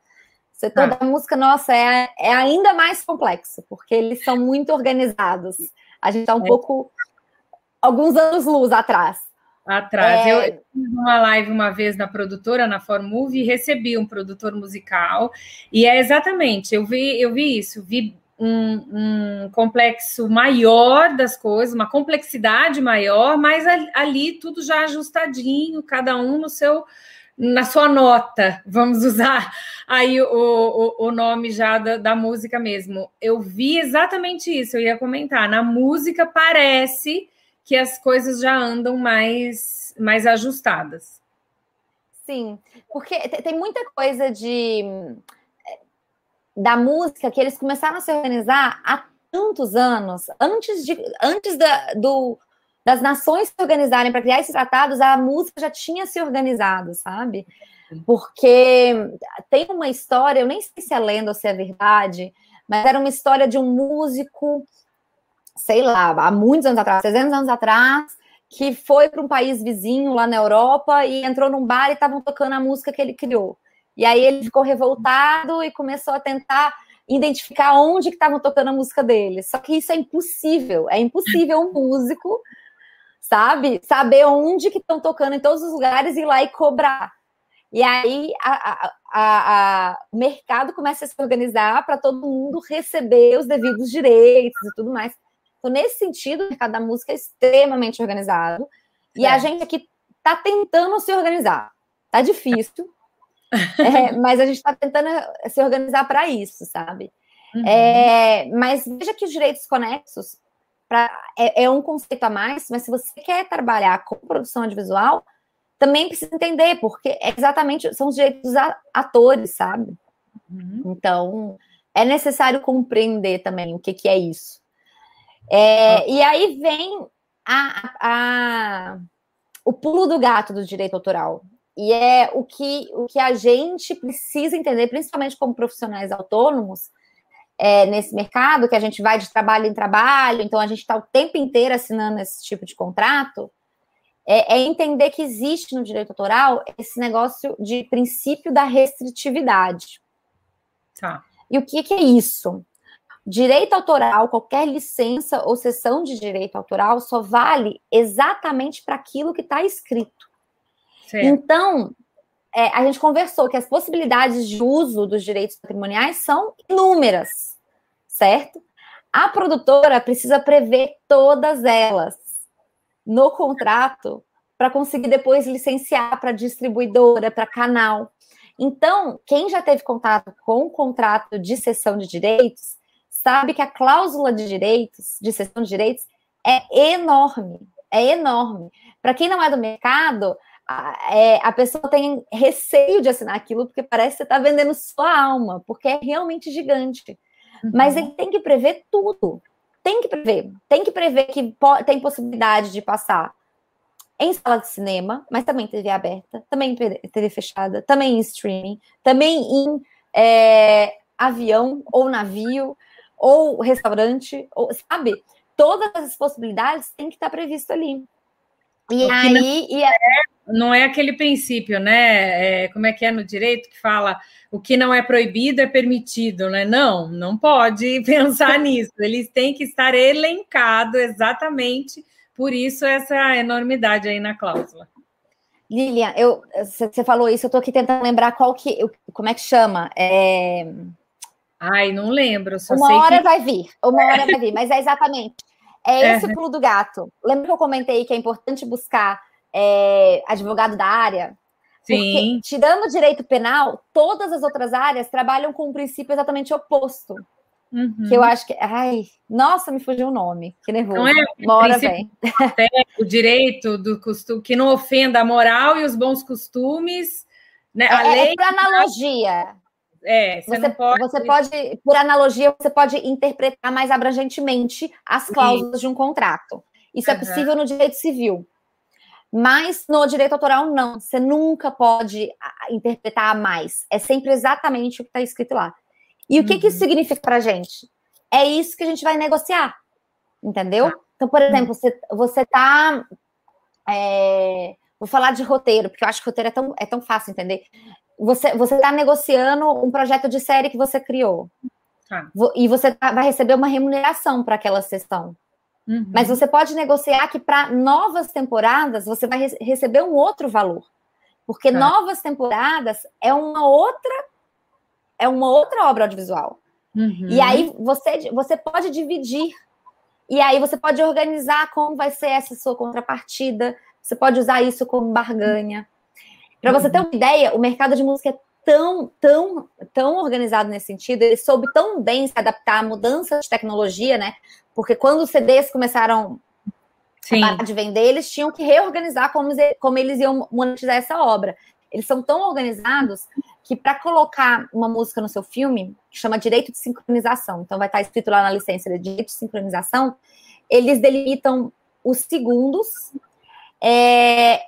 O setor ah. da música, nossa, é, é ainda mais complexo, porque eles são muito organizados. A gente está um é. pouco. alguns anos luz atrás. Atrás. É... Eu fiz uma live uma vez na produtora, na Formove, e recebi um produtor musical. E é exatamente, eu vi, eu vi isso, vi um, um, complexo maior das coisas, uma complexidade maior, mas ali tudo já ajustadinho, cada um no seu na sua nota, vamos usar aí o, o, o nome já da, da, música mesmo. Eu vi exatamente isso, eu ia comentar. Na música parece que as coisas já andam mais, mais ajustadas. Sim, porque tem muita coisa de da música que eles começaram a se organizar há tantos anos, antes, de, antes da, do, das nações se organizarem para criar esses tratados, a música já tinha se organizado, sabe? Porque tem uma história, eu nem sei se é lenda ou se é verdade, mas era uma história de um músico, sei lá, há muitos anos atrás, 300 anos atrás, que foi para um país vizinho lá na Europa e entrou num bar e estavam tocando a música que ele criou. E aí ele ficou revoltado e começou a tentar identificar onde que estavam tocando a música dele. Só que isso é impossível. É impossível um músico, sabe, saber onde que estão tocando em todos os lugares e ir lá e cobrar. E aí a, a, a, o mercado começa a se organizar para todo mundo receber os devidos direitos e tudo mais. Então, nesse sentido, o mercado da música é extremamente organizado. E é. a gente aqui está tentando se organizar. Tá difícil, é, *laughs* mas a gente está tentando se organizar para isso, sabe? Uhum. É, mas veja que os direitos conexos pra, é, é, um conceito a mais, mas se você quer trabalhar com produção audiovisual, também precisa entender, porque é exatamente são os direitos dos atores, sabe? Uhum. Então, é necessário compreender também o que, que é isso. É, uhum. E aí vem a, a, o pulo do gato do direito autoral. E é o que, o que a gente precisa entender, principalmente como profissionais autônomos, é, nesse mercado, que a gente vai de trabalho em trabalho, então a gente está o tempo inteiro assinando esse tipo de contrato, é, é, entender que existe no direito autoral esse negócio de princípio da restritividade. Tá. E o que, que é isso? Direito autoral, qualquer licença ou cessão de direito autoral só vale exatamente para aquilo que está escrito. Então, é, a gente conversou que as possibilidades de uso dos direitos patrimoniais são inúmeras, certo? A produtora precisa prever todas elas no contrato para conseguir depois licenciar para distribuidora, para canal. Então, quem já teve contato com o contrato de cessão de direitos, sabe que a cláusula de direitos, de cessão de direitos, é enorme, é enorme. Para quem não é do mercado, a, é, a pessoa tem receio de assinar aquilo, porque parece que você está vendendo sua alma, porque é realmente gigante. Uhum. Mas ele tem que prever tudo. Tem que prever. Tem que prever que tem possibilidade de passar em sala de cinema, mas também TV aberta, também TV fechada, também em streaming, também em é, avião ou navio ou restaurante, ou, sabe? Todas as possibilidades têm que estar previsto ali. E o aí. Não e é, não é aquele princípio, né? É, como é que é no direito que fala o que não é proibido é permitido, né? Não, não pode *laughs* pensar nisso. Eles têm que estar elencados exatamente por isso essa enormidade aí na cláusula. Lilian, eu, você falou isso, eu estou aqui tentando lembrar qual que, como é que chama? É... Ai, não lembro. uma hora que... vai vir, uma hora vai vir, mas é exatamente. É, é esse é. o pulo do gato. Lembra que eu comentei que é importante buscar é, advogado da área? Sim. Porque, tirando direito penal, todas as outras áreas trabalham com um princípio exatamente oposto. Uhum. Que eu acho que. Ai, nossa, me fugiu o nome. Que nervoso. Não é, Uma hora vem. O direito do costume, que não ofenda a moral e os bons costumes. Né? A é, lei. É por analogia. É, você, você, pode... você, pode... por analogia, você pode interpretar mais abrangentemente as cláusulas Sim. de um contrato. Isso uhum. é possível no direito civil. Mas no direito autoral, não. Você nunca pode interpretar mais. É sempre exatamente o que está escrito lá. E o que, uhum. que isso uhum. significa para a gente? É isso que a gente vai negociar. Entendeu? Tá. Então, por exemplo, você, você tá. É, vou falar de roteiro, porque eu acho que roteiro é tão, é tão fácil entender você você está negociando um projeto de série que você criou. Tá. E você tá, vai receber uma remuneração para aquela sessão. Uhum. Mas você pode negociar que para novas temporadas você vai re receber um outro valor. Porque tá. novas temporadas é uma outra é uma outra obra audiovisual. Uhum. E aí você, você pode dividir. E aí você pode organizar como vai ser essa sua contrapartida. Você pode usar isso como barganha. Para você ter uma ideia, o mercado de música é tão, tão, tão organizado nesse sentido, ele soube tão bem se adaptar à mudança de tecnologia, né? Porque quando os CDs começaram Sim. a parar de vender, eles tinham que reorganizar como, como eles iam monetizar essa obra. Eles são tão organizados que para colocar uma música no seu filme, que chama direito de sincronização, então vai estar escrito lá na licença de direito de sincronização, eles delimitam os segundos, é,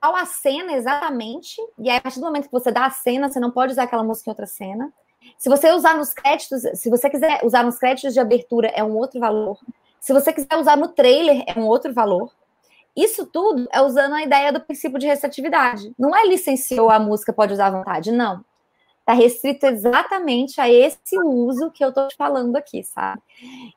qual a cena exatamente, e aí, a partir do momento que você dá a cena, você não pode usar aquela música em outra cena. Se você usar nos créditos, se você quiser usar nos créditos de abertura, é um outro valor. Se você quiser usar no trailer, é um outro valor. Isso tudo é usando a ideia do princípio de receptividade. Não é licenciou a música, pode usar à vontade, não. Está restrito exatamente a esse uso que eu estou te falando aqui, sabe?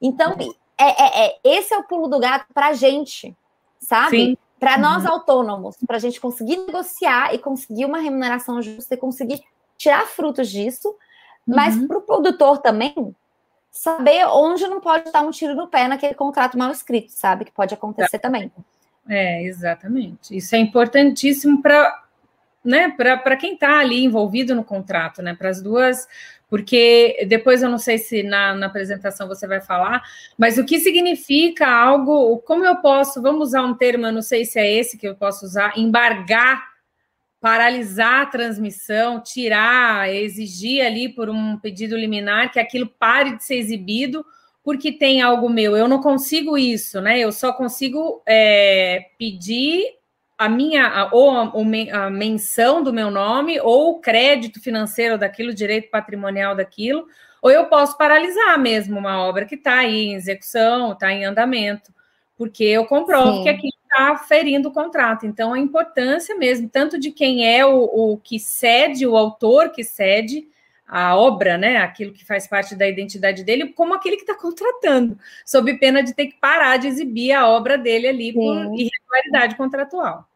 Então, é, é, é esse é o pulo do gato para a gente, sabe? Sim para uhum. nós autônomos, para a gente conseguir negociar e conseguir uma remuneração justa e conseguir tirar frutos disso, mas uhum. para o produtor também saber onde não pode dar um tiro no pé naquele contrato mal escrito, sabe? Que pode acontecer é. também. É, exatamente. Isso é importantíssimo para né, para quem está ali envolvido no contrato, né, para as duas porque depois eu não sei se na, na, apresentação você vai falar, mas o que significa algo, como eu posso, vamos usar um termo, eu não sei se é esse que eu posso usar, embargar, paralisar a transmissão, tirar, exigir ali por um pedido liminar que aquilo pare de ser exibido, porque tem algo meu. Eu não consigo isso, né? Eu só consigo é, pedir a minha, ou a, a, menção do meu nome, ou o crédito financeiro daquilo, direito patrimonial daquilo, ou eu posso paralisar mesmo uma obra que está aí em execução, está em andamento, porque eu comprovo Sim. que aquilo está ferindo o contrato. Então, a importância mesmo, tanto de quem é o, o que cede, o autor que cede, a obra, né, aquilo que faz parte da identidade dele, como aquele que está contratando, sob pena de ter que parar de exibir a obra dele ali Sim. por irregularidade contratual.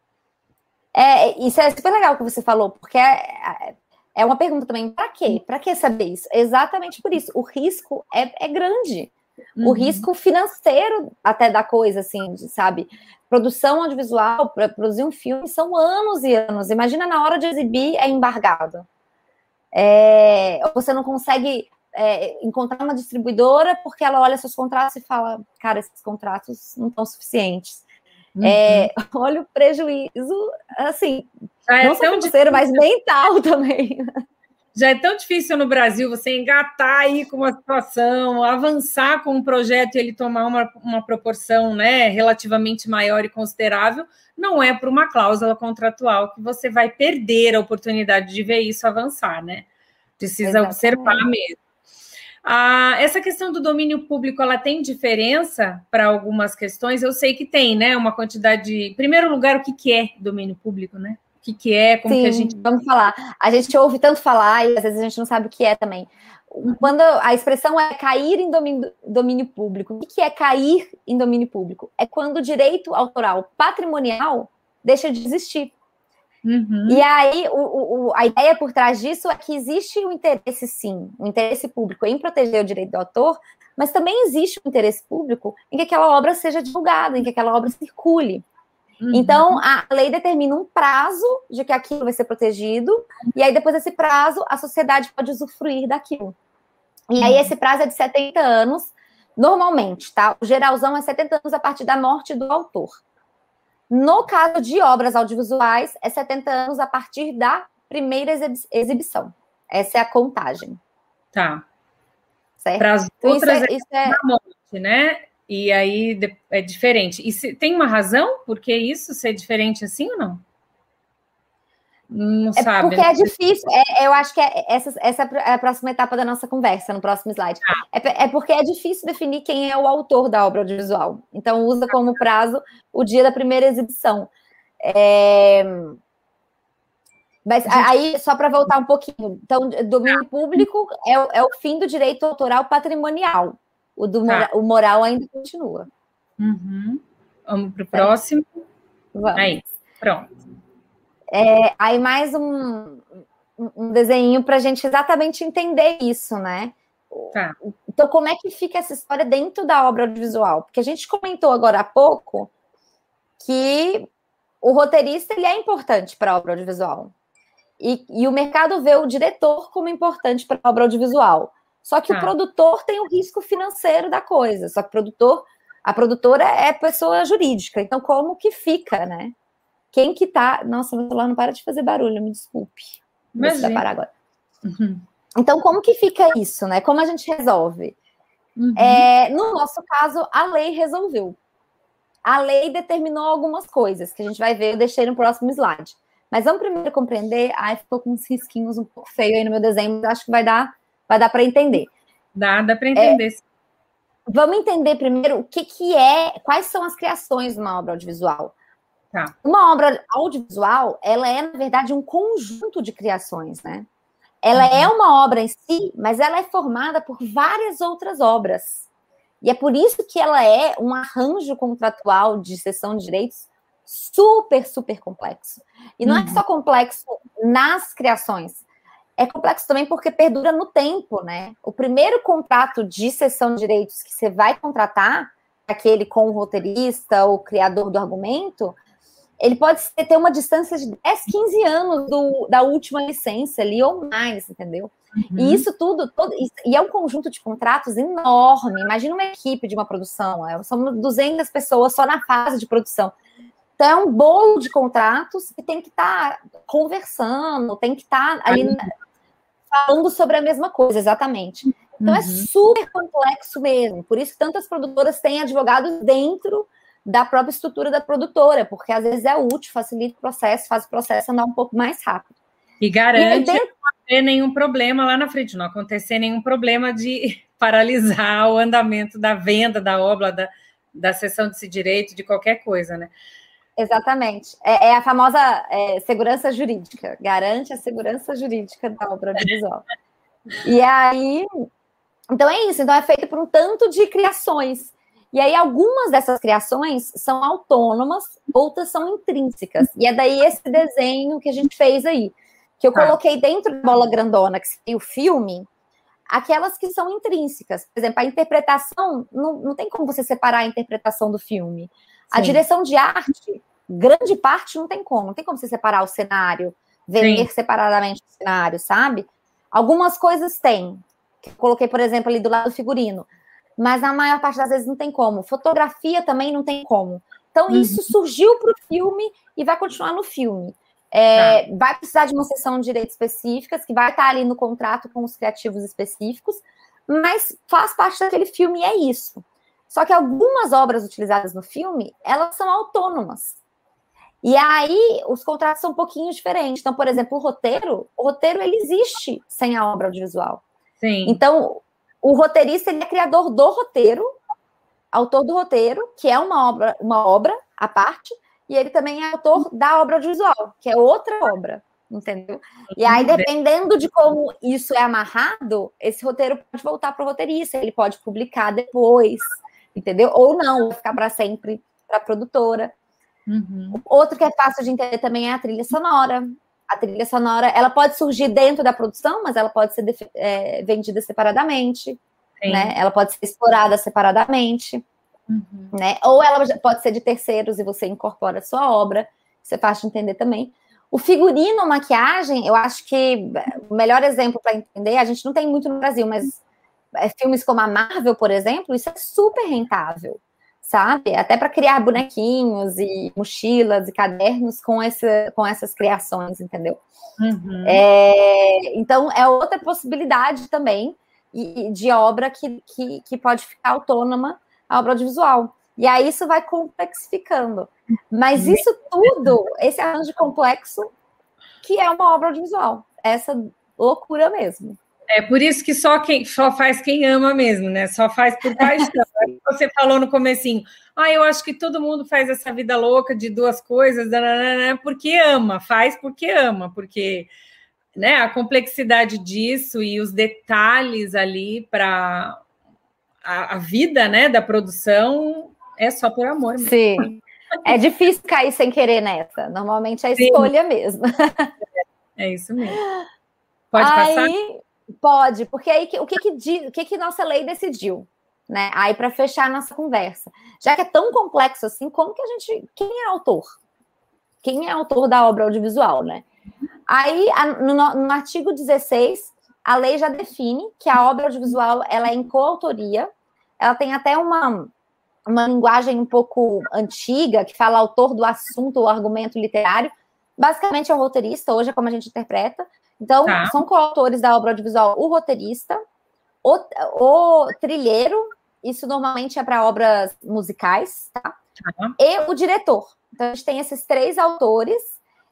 É, isso é super legal que você falou, porque é, é uma pergunta também, para quê? Para que saber isso? Exatamente por isso. O risco é, é grande. Uhum. O risco financeiro até da coisa, assim, sabe? Produção audiovisual, para produzir um filme, são anos e anos. Imagina na hora de exibir, é embargado. É, você não consegue é, encontrar uma distribuidora porque ela olha seus contratos e fala, cara, esses contratos não estão suficientes. Uhum. É, *laughs* olha o prejuízo, assim, é não só financeiro, mas mental também. *laughs* Já é tão difícil no Brasil você engatar aí com uma situação, avançar com um projeto e ele tomar uma, uma proporção né, relativamente maior e considerável, não é por uma cláusula contratual que você vai perder a oportunidade de ver isso avançar, né? Precisa Exatamente. observar mesmo. Ah, essa questão do domínio público, ela tem diferença para algumas questões? Eu sei que tem, né? Uma quantidade de... Em primeiro lugar, o que, que é domínio público, né? O que, que é, como Sim, que a gente... vamos falar. A gente ouve tanto falar e às vezes a gente não sabe o que é também. Quando a expressão é cair em domínio, domínio público, o que é cair em domínio público? É quando o direito autoral patrimonial deixa de existir. Uhum. E aí, o, o, a ideia por trás disso é que existe o um interesse, sim, o um interesse público em proteger o direito do autor, mas também existe o um interesse público em que aquela obra seja divulgada, em que aquela obra circule. Uhum. Então, a lei determina um prazo de que aquilo vai ser protegido, e aí, depois desse prazo, a sociedade pode usufruir daquilo. E aí, esse prazo é de 70 anos, normalmente, tá? O geralzão é 70 anos a partir da morte do autor. No caso de obras audiovisuais, é 70 anos a partir da primeira exibição. Essa é a contagem. Tá. Certo? Para as então, outras isso é, isso é... morte, né? E aí é diferente. E se, tem uma razão por que isso ser diferente assim ou não? Não é sabe. Porque né? é difícil. É, eu acho que é, essa, essa é a próxima etapa da nossa conversa, no próximo slide. Ah. É, é, porque é difícil definir quem é o autor da obra audiovisual. Então, usa como prazo o dia da primeira exibição. É... Mas aí, só para voltar um pouquinho, então, domínio público é, é o fim do direito autoral patrimonial. O, do tá. o moral ainda continua. Uhum. Vamos para o próximo. Vamos. Aí, pronto. É, aí mais um, um desenho para a gente exatamente entender isso, né? Tá. Então, como é que fica essa história dentro da obra audiovisual? Porque a gente comentou agora há pouco que o roteirista ele é importante para a obra audiovisual. E, e, o mercado vê o diretor como importante para a obra audiovisual. Só que tá. o produtor tem o risco financeiro da coisa. Só que o produtor, a produtora é pessoa jurídica. Então, como que fica, né? Quem que tá. Nossa, meu celular não para de fazer barulho, me desculpe. Mas vai parar agora. Uhum. Então, como que fica isso, né? Como a gente resolve? Uhum. É, no nosso caso, a lei resolveu. A lei determinou algumas coisas que a gente vai ver, eu deixei no próximo slide. Mas vamos primeiro compreender. Ai, ficou com uns risquinhos um pouco feio aí no meu desenho, mas acho que vai dar, vai dar para entender. Dá, dá para entender. É, vamos entender primeiro o que, que é, quais são as criações de uma obra audiovisual. Tá. Uma obra audiovisual, ela é, na verdade, um conjunto de criações, né? Ela uhum. é uma obra em si, mas ela é formada por várias outras obras. E é por isso que ela é um arranjo contratual de cessão de direitos super, super complexo. E não é uhum. é só complexo nas criações, é complexo também porque perdura no tempo, né? O primeiro contrato de cessão de direitos que você vai contratar, aquele com o roteirista ou criador do argumento, ele pode ter uma distância de 10, 15 anos do, da última licença ali ou mais, entendeu? Uhum. E isso tudo, todo, e é um conjunto de contratos enorme. Imagina uma equipe de uma produção, é, são 200 pessoas só na fase de produção. Então é um bolo de contratos que tem que estar tá conversando, tem que estar tá ali uhum. falando sobre a mesma coisa, exatamente. Então é uhum. é super complexo mesmo. Por isso tantas produtoras têm advogados dentro da própria estrutura da produtora, porque às vezes é útil, facilita o processo, faz o processo andar um pouco mais rápido. E garante e não ter nenhum problema lá na frente, não acontecer nenhum problema de *laughs* paralisar o andamento da venda da obra, da, da cessão desse direito, de qualquer coisa, né? Exatamente. É, é a famosa é, segurança jurídica. Garante a segurança jurídica da obra audiovisual. *laughs* e aí. Então é isso. Então é feito por um tanto de criações. E aí, algumas dessas criações são autônomas, outras são intrínsecas. E é daí esse desenho que a gente fez aí, que eu tá. coloquei dentro da bola grandona, que seria o filme, aquelas que são intrínsecas. Por exemplo, a interpretação, não, não tem como você separar a interpretação do filme. Sim. A direção de arte, grande parte não tem como. Não tem como você separar o cenário, ver Sim. separadamente o cenário, sabe? Algumas coisas tem. Coloquei, por exemplo, ali do lado do figurino mas na maior parte das vezes não tem como. Fotografia também não tem como. Então, uhum. isso surgiu para o filme e vai continuar no filme. É, tá. Vai precisar de uma sessão de direitos específicas, que vai estar ali no contrato com os criativos específicos, mas faz parte daquele filme e é isso. Só que algumas obras utilizadas no filme, elas são autônomas. E aí, os contratos são um pouquinho diferentes. Então, por exemplo, o roteiro, o roteiro ele existe sem a obra audiovisual. Sim. Então, o roteirista ele é criador do roteiro, autor do roteiro, que é uma obra, uma obra à parte, e ele também é autor da obra audiovisual, que é outra obra, entendeu? E aí, dependendo de como isso é amarrado, esse roteiro pode voltar para o roteirista, ele pode publicar depois, entendeu? Ou não, ficar para sempre para a produtora. Uhum. Outro que é fácil de entender também é a trilha sonora a trilha sonora, ela pode surgir dentro da produção, mas ela pode ser é, vendida separadamente, Sim. né? Ela pode ser explorada separadamente, uhum. né? Ou ela pode ser de terceiros e você incorpora a sua obra, é fácil de entender também. O figurino, maquiagem, eu acho que o melhor exemplo para entender, a gente não tem muito no Brasil, mas é, filmes como a Marvel, por exemplo, isso é super rentável sabe? Até para criar bonequinhos e mochilas e cadernos com, esse, com essas criações, entendeu? Uhum. É, então, é outra possibilidade também de obra que, que, que pode ficar autônoma a obra audiovisual. E aí isso vai complexificando. Mas uhum. isso tudo, esse arranjo complexo, que é uma obra audiovisual. Essa loucura mesmo. É por isso que só quem só faz quem ama mesmo, né? Só faz por paixão. Você falou no comecinho, ah, eu acho que todo mundo faz essa vida louca de duas coisas, porque ama, faz porque ama, porque né, a complexidade disso e os detalhes ali para a, a, vida né, da produção é só por amor mesmo. Sim. É difícil cair sem querer nessa. Normalmente é a escolha Sim. mesmo. É isso mesmo. Pode Aí, passar? Pode, porque aí o que que, o que, que nossa lei decidiu? Né? Aí, para fechar a nossa conversa, já que é tão complexo assim, como que a gente. Quem é autor? Quem é autor da obra audiovisual, né? Aí, no, no artigo 16, a lei já define que a obra audiovisual ela é em coautoria, ela tem até uma, uma linguagem um pouco antiga, que fala autor do assunto ou argumento literário. Basicamente é o roteirista, hoje é como a gente interpreta, então, tá. são coautores da obra audiovisual o roteirista, o, o trilheiro, isso normalmente é para obras musicais, tá? tá? E o diretor. Então, a gente tem esses três autores,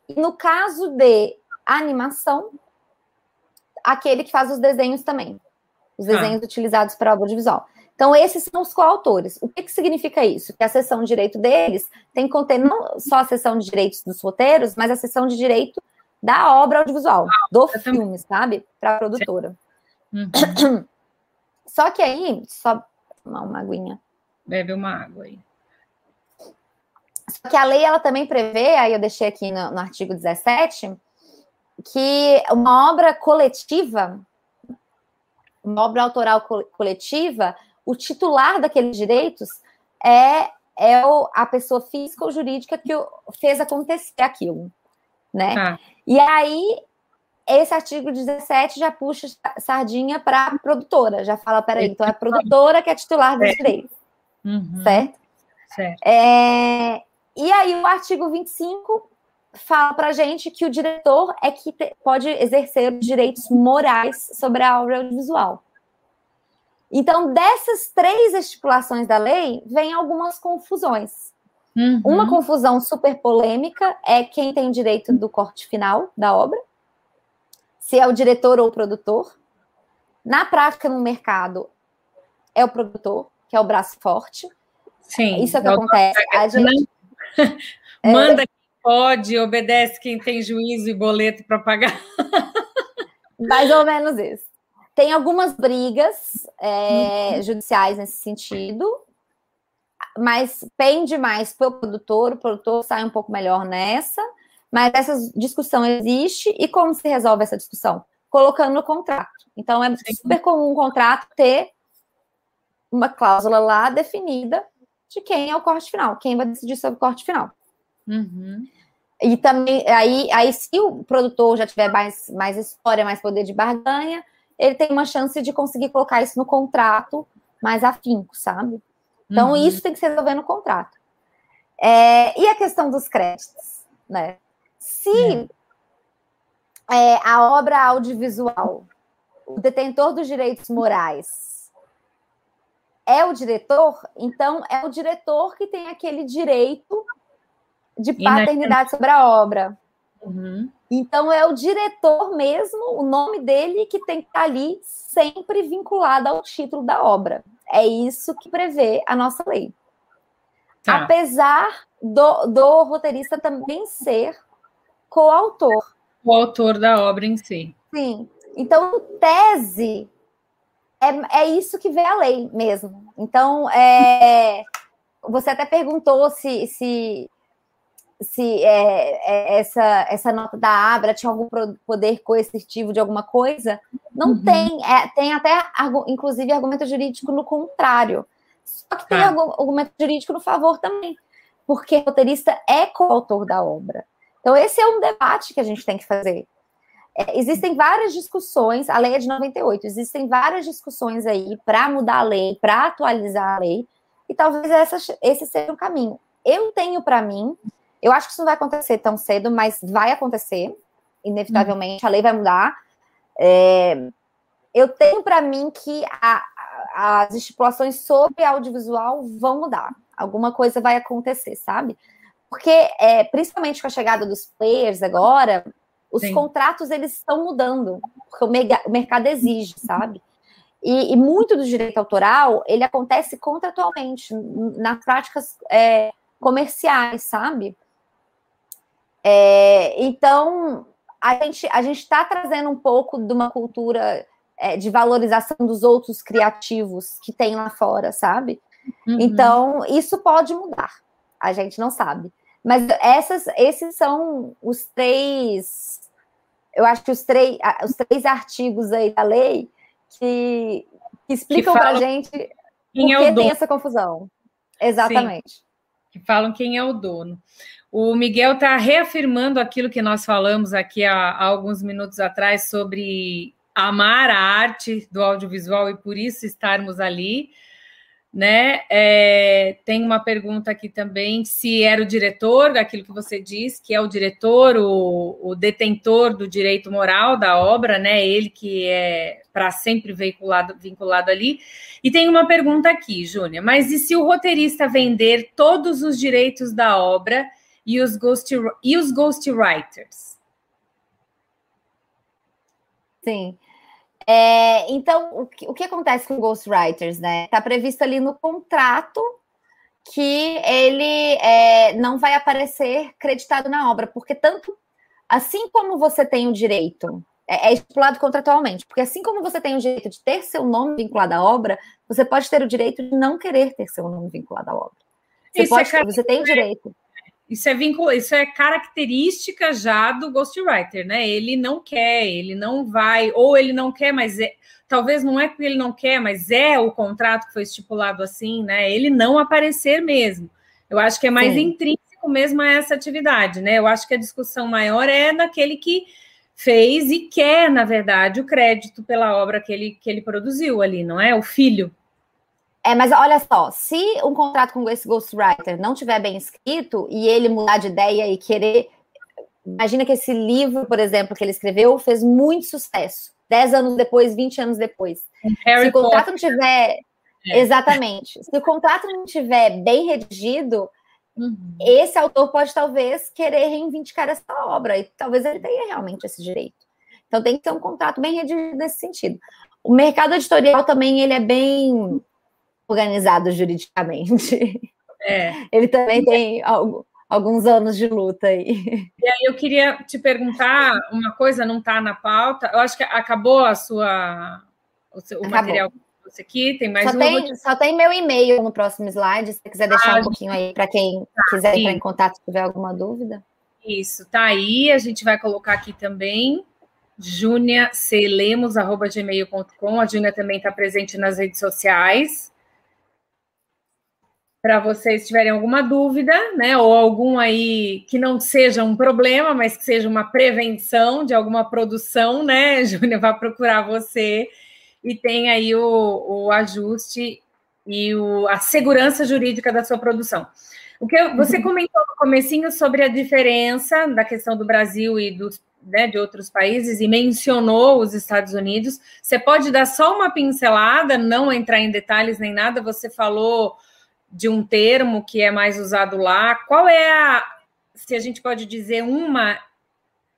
e no caso de animação, aquele que faz os desenhos também. Os tá. desenhos utilizados para obra audiovisual. Então, esses são os coautores. O que, que significa isso? Que a sessão de direito deles tem que conter não só a sessão de direitos dos roteiros, mas a sessão de direito da obra audiovisual, do filme, sabe? Para a produtora. Uhum. *clears throat* Só que aí, só tomar uma aguinha. Bebe uma água aí. Só que a lei ela também prevê, aí eu deixei aqui no, no artigo 17, que uma obra coletiva, uma obra autoral coletiva, o titular daqueles direitos é, é o, a pessoa física ou jurídica que fez acontecer aquilo né? Ah. E aí, esse artigo 17 já puxa sardinha para a produtora, já fala, peraí, então é a produtora que é titular dos direitos, uhum. certo? Certo. É, e aí, o artigo 25 fala para gente que o diretor é que pode exercer direitos morais sobre a obra audiovisual. Então, dessas três estipulações da lei, vem algumas confusões. Uhum. Uma confusão super polêmica é quem tem direito do corte final da obra, se é o diretor ou o produtor. Na prática, no mercado, é o produtor, que é o braço forte. Sim. Isso é o que acontece. A gente... *laughs* Manda é... quem pode, obedece quem tem juízo e boleto para pagar. *laughs* Mais ou menos isso. Tem algumas brigas é, uhum. judiciais nesse sentido, mas pende mais para o produtor, o produtor sai um pouco melhor nessa, mas essa discussão existe, e como se resolve essa discussão? Colocando no contrato. Então, é super comum um contrato ter uma cláusula lá definida de quem é o corte final, quem vai decidir sobre o corte final. Uhum. E também, aí, aí, se o produtor já tiver mais, mais história, mais poder de barganha, ele tem uma chance de conseguir colocar isso no contrato mais afinco, sabe? Então, uhum. isso tem que ser resolver no contrato. É, e a questão dos créditos, né? Se é. É, a obra audiovisual, o detentor dos direitos morais é o diretor, então é o diretor que tem aquele direito de paternidade sobre a obra. Uhum. Então é o diretor mesmo, o nome dele que tem que estar ali sempre vinculado ao título da obra. É isso que prevê a nossa lei. Tá. Apesar do, do roteirista também ser coautor. O autor da obra em si. Sim. Então, tese, é, é isso que vê a lei mesmo. Então, é, você até perguntou se, se se é, é, essa, essa nota da Abra tinha algum poder coercitivo de alguma coisa. Não uhum. tem, é, tem até, inclusive, argumento jurídico no contrário. Só que tem ah. argumento jurídico no favor também, porque o roteirista é coautor da obra. Então, esse é um debate que a gente tem que fazer. É, existem várias discussões, a lei é de 98, existem várias discussões aí para mudar a lei, para atualizar a lei, e talvez essa, esse seja o caminho. Eu tenho para mim eu acho que isso não vai acontecer tão cedo, mas vai acontecer, inevitavelmente, a lei vai mudar. É, eu tenho para mim que a, a, as estipulações sobre audiovisual vão mudar. Alguma coisa vai acontecer, sabe? Porque, é, principalmente com a chegada dos players agora, os Sim. contratos eles estão mudando, porque o, mega, o mercado exige, sabe? E, e, muito do direito autoral ele acontece contratualmente, nas práticas é, comerciais, sabe? É, então, a gente a está trazendo um pouco de uma cultura é, de valorização dos outros criativos que tem lá fora, sabe? Uhum. Então, isso pode mudar. A gente não sabe. Mas essas, esses são os três. Eu acho que os três, os três artigos aí da lei que, que explicam para a gente por é que tem essa confusão. Exatamente. Sim. Que falam quem é o dono. O Miguel está reafirmando aquilo que nós falamos aqui há, há, alguns minutos atrás sobre amar a arte do audiovisual e por isso estarmos ali. Né? É, tem uma pergunta aqui também se era o diretor daquilo que você diz, que é o diretor, o, o detentor do direito moral da obra, né? Ele que é para sempre vinculado, vinculado ali. E tem uma pergunta aqui, Júnia, mas e se o roteirista vender todos os direitos da obra? e os, ghost, e os ghostwriters? Sim. É, então, o que, o que acontece com ghostwriters, né? Está previsto ali no contrato que ele é, não vai aparecer creditado na obra, porque tanto assim como você tem o direito, é, é, estipulado contratualmente, porque assim como você tem o direito de ter seu nome vinculado à obra, você pode ter o direito de não querer ter seu nome vinculado à obra. Você, Isso pode, é você tem o direito. Isso é vínculo, isso é característica já do ghostwriter, né? Ele não quer, ele não vai, ou ele não quer, mas é, talvez não é porque ele não quer, mas é o contrato que foi estipulado assim, né? Ele não aparecer mesmo. Eu acho que é mais Sim. intrínseco mesmo a essa atividade, né? Eu acho que a discussão maior é naquele que fez e quer, na verdade, o crédito pela obra que ele, que ele produziu ali, não é? O filho. É, mas olha só, se um contrato com esse ghostwriter não tiver bem escrito e ele mudar de ideia e querer. Imagina que esse livro, por exemplo, que ele escreveu, fez muito sucesso. Dez anos depois, 20 anos depois. Harry se o contrato Potter. não tiver. É. Exatamente. Se o contrato não tiver bem redigido, uhum. esse autor pode talvez querer reivindicar essa obra. E talvez ele tenha realmente esse direito. Então tem que ter um contrato bem redigido nesse sentido. O mercado editorial também ele é bem organizado juridicamente. É. Ele também tem alguns anos de luta aí. E aí eu queria te perguntar uma coisa, não está na pauta. Eu acho que acabou a sua o, seu, o material que trouxe aqui. Tem mais só Tem, só tem meu e-mail no próximo slide, se você quiser deixar ah, um pouquinho aí para quem tá, quiser entrar em contato se tiver alguma dúvida. Isso, tá aí. A gente vai colocar aqui também. juniacelemos.gmail.com. A Júnia também está presente nas redes sociais para vocês tiverem alguma dúvida, né, ou algum aí que não seja um problema, mas que seja uma prevenção de alguma produção, né, *laughs* Júnior, vai procurar você e tem aí o, o ajuste e o, a segurança jurídica da sua produção. O que você uhum. comentou no comecinho sobre a diferença da questão do Brasil e dos, né, de outros países e mencionou os Estados Unidos. Você pode dar só uma pincelada, não entrar em detalhes nem nada. Você falou de um termo que é mais usado lá. Qual é a, se a gente pode dizer, uma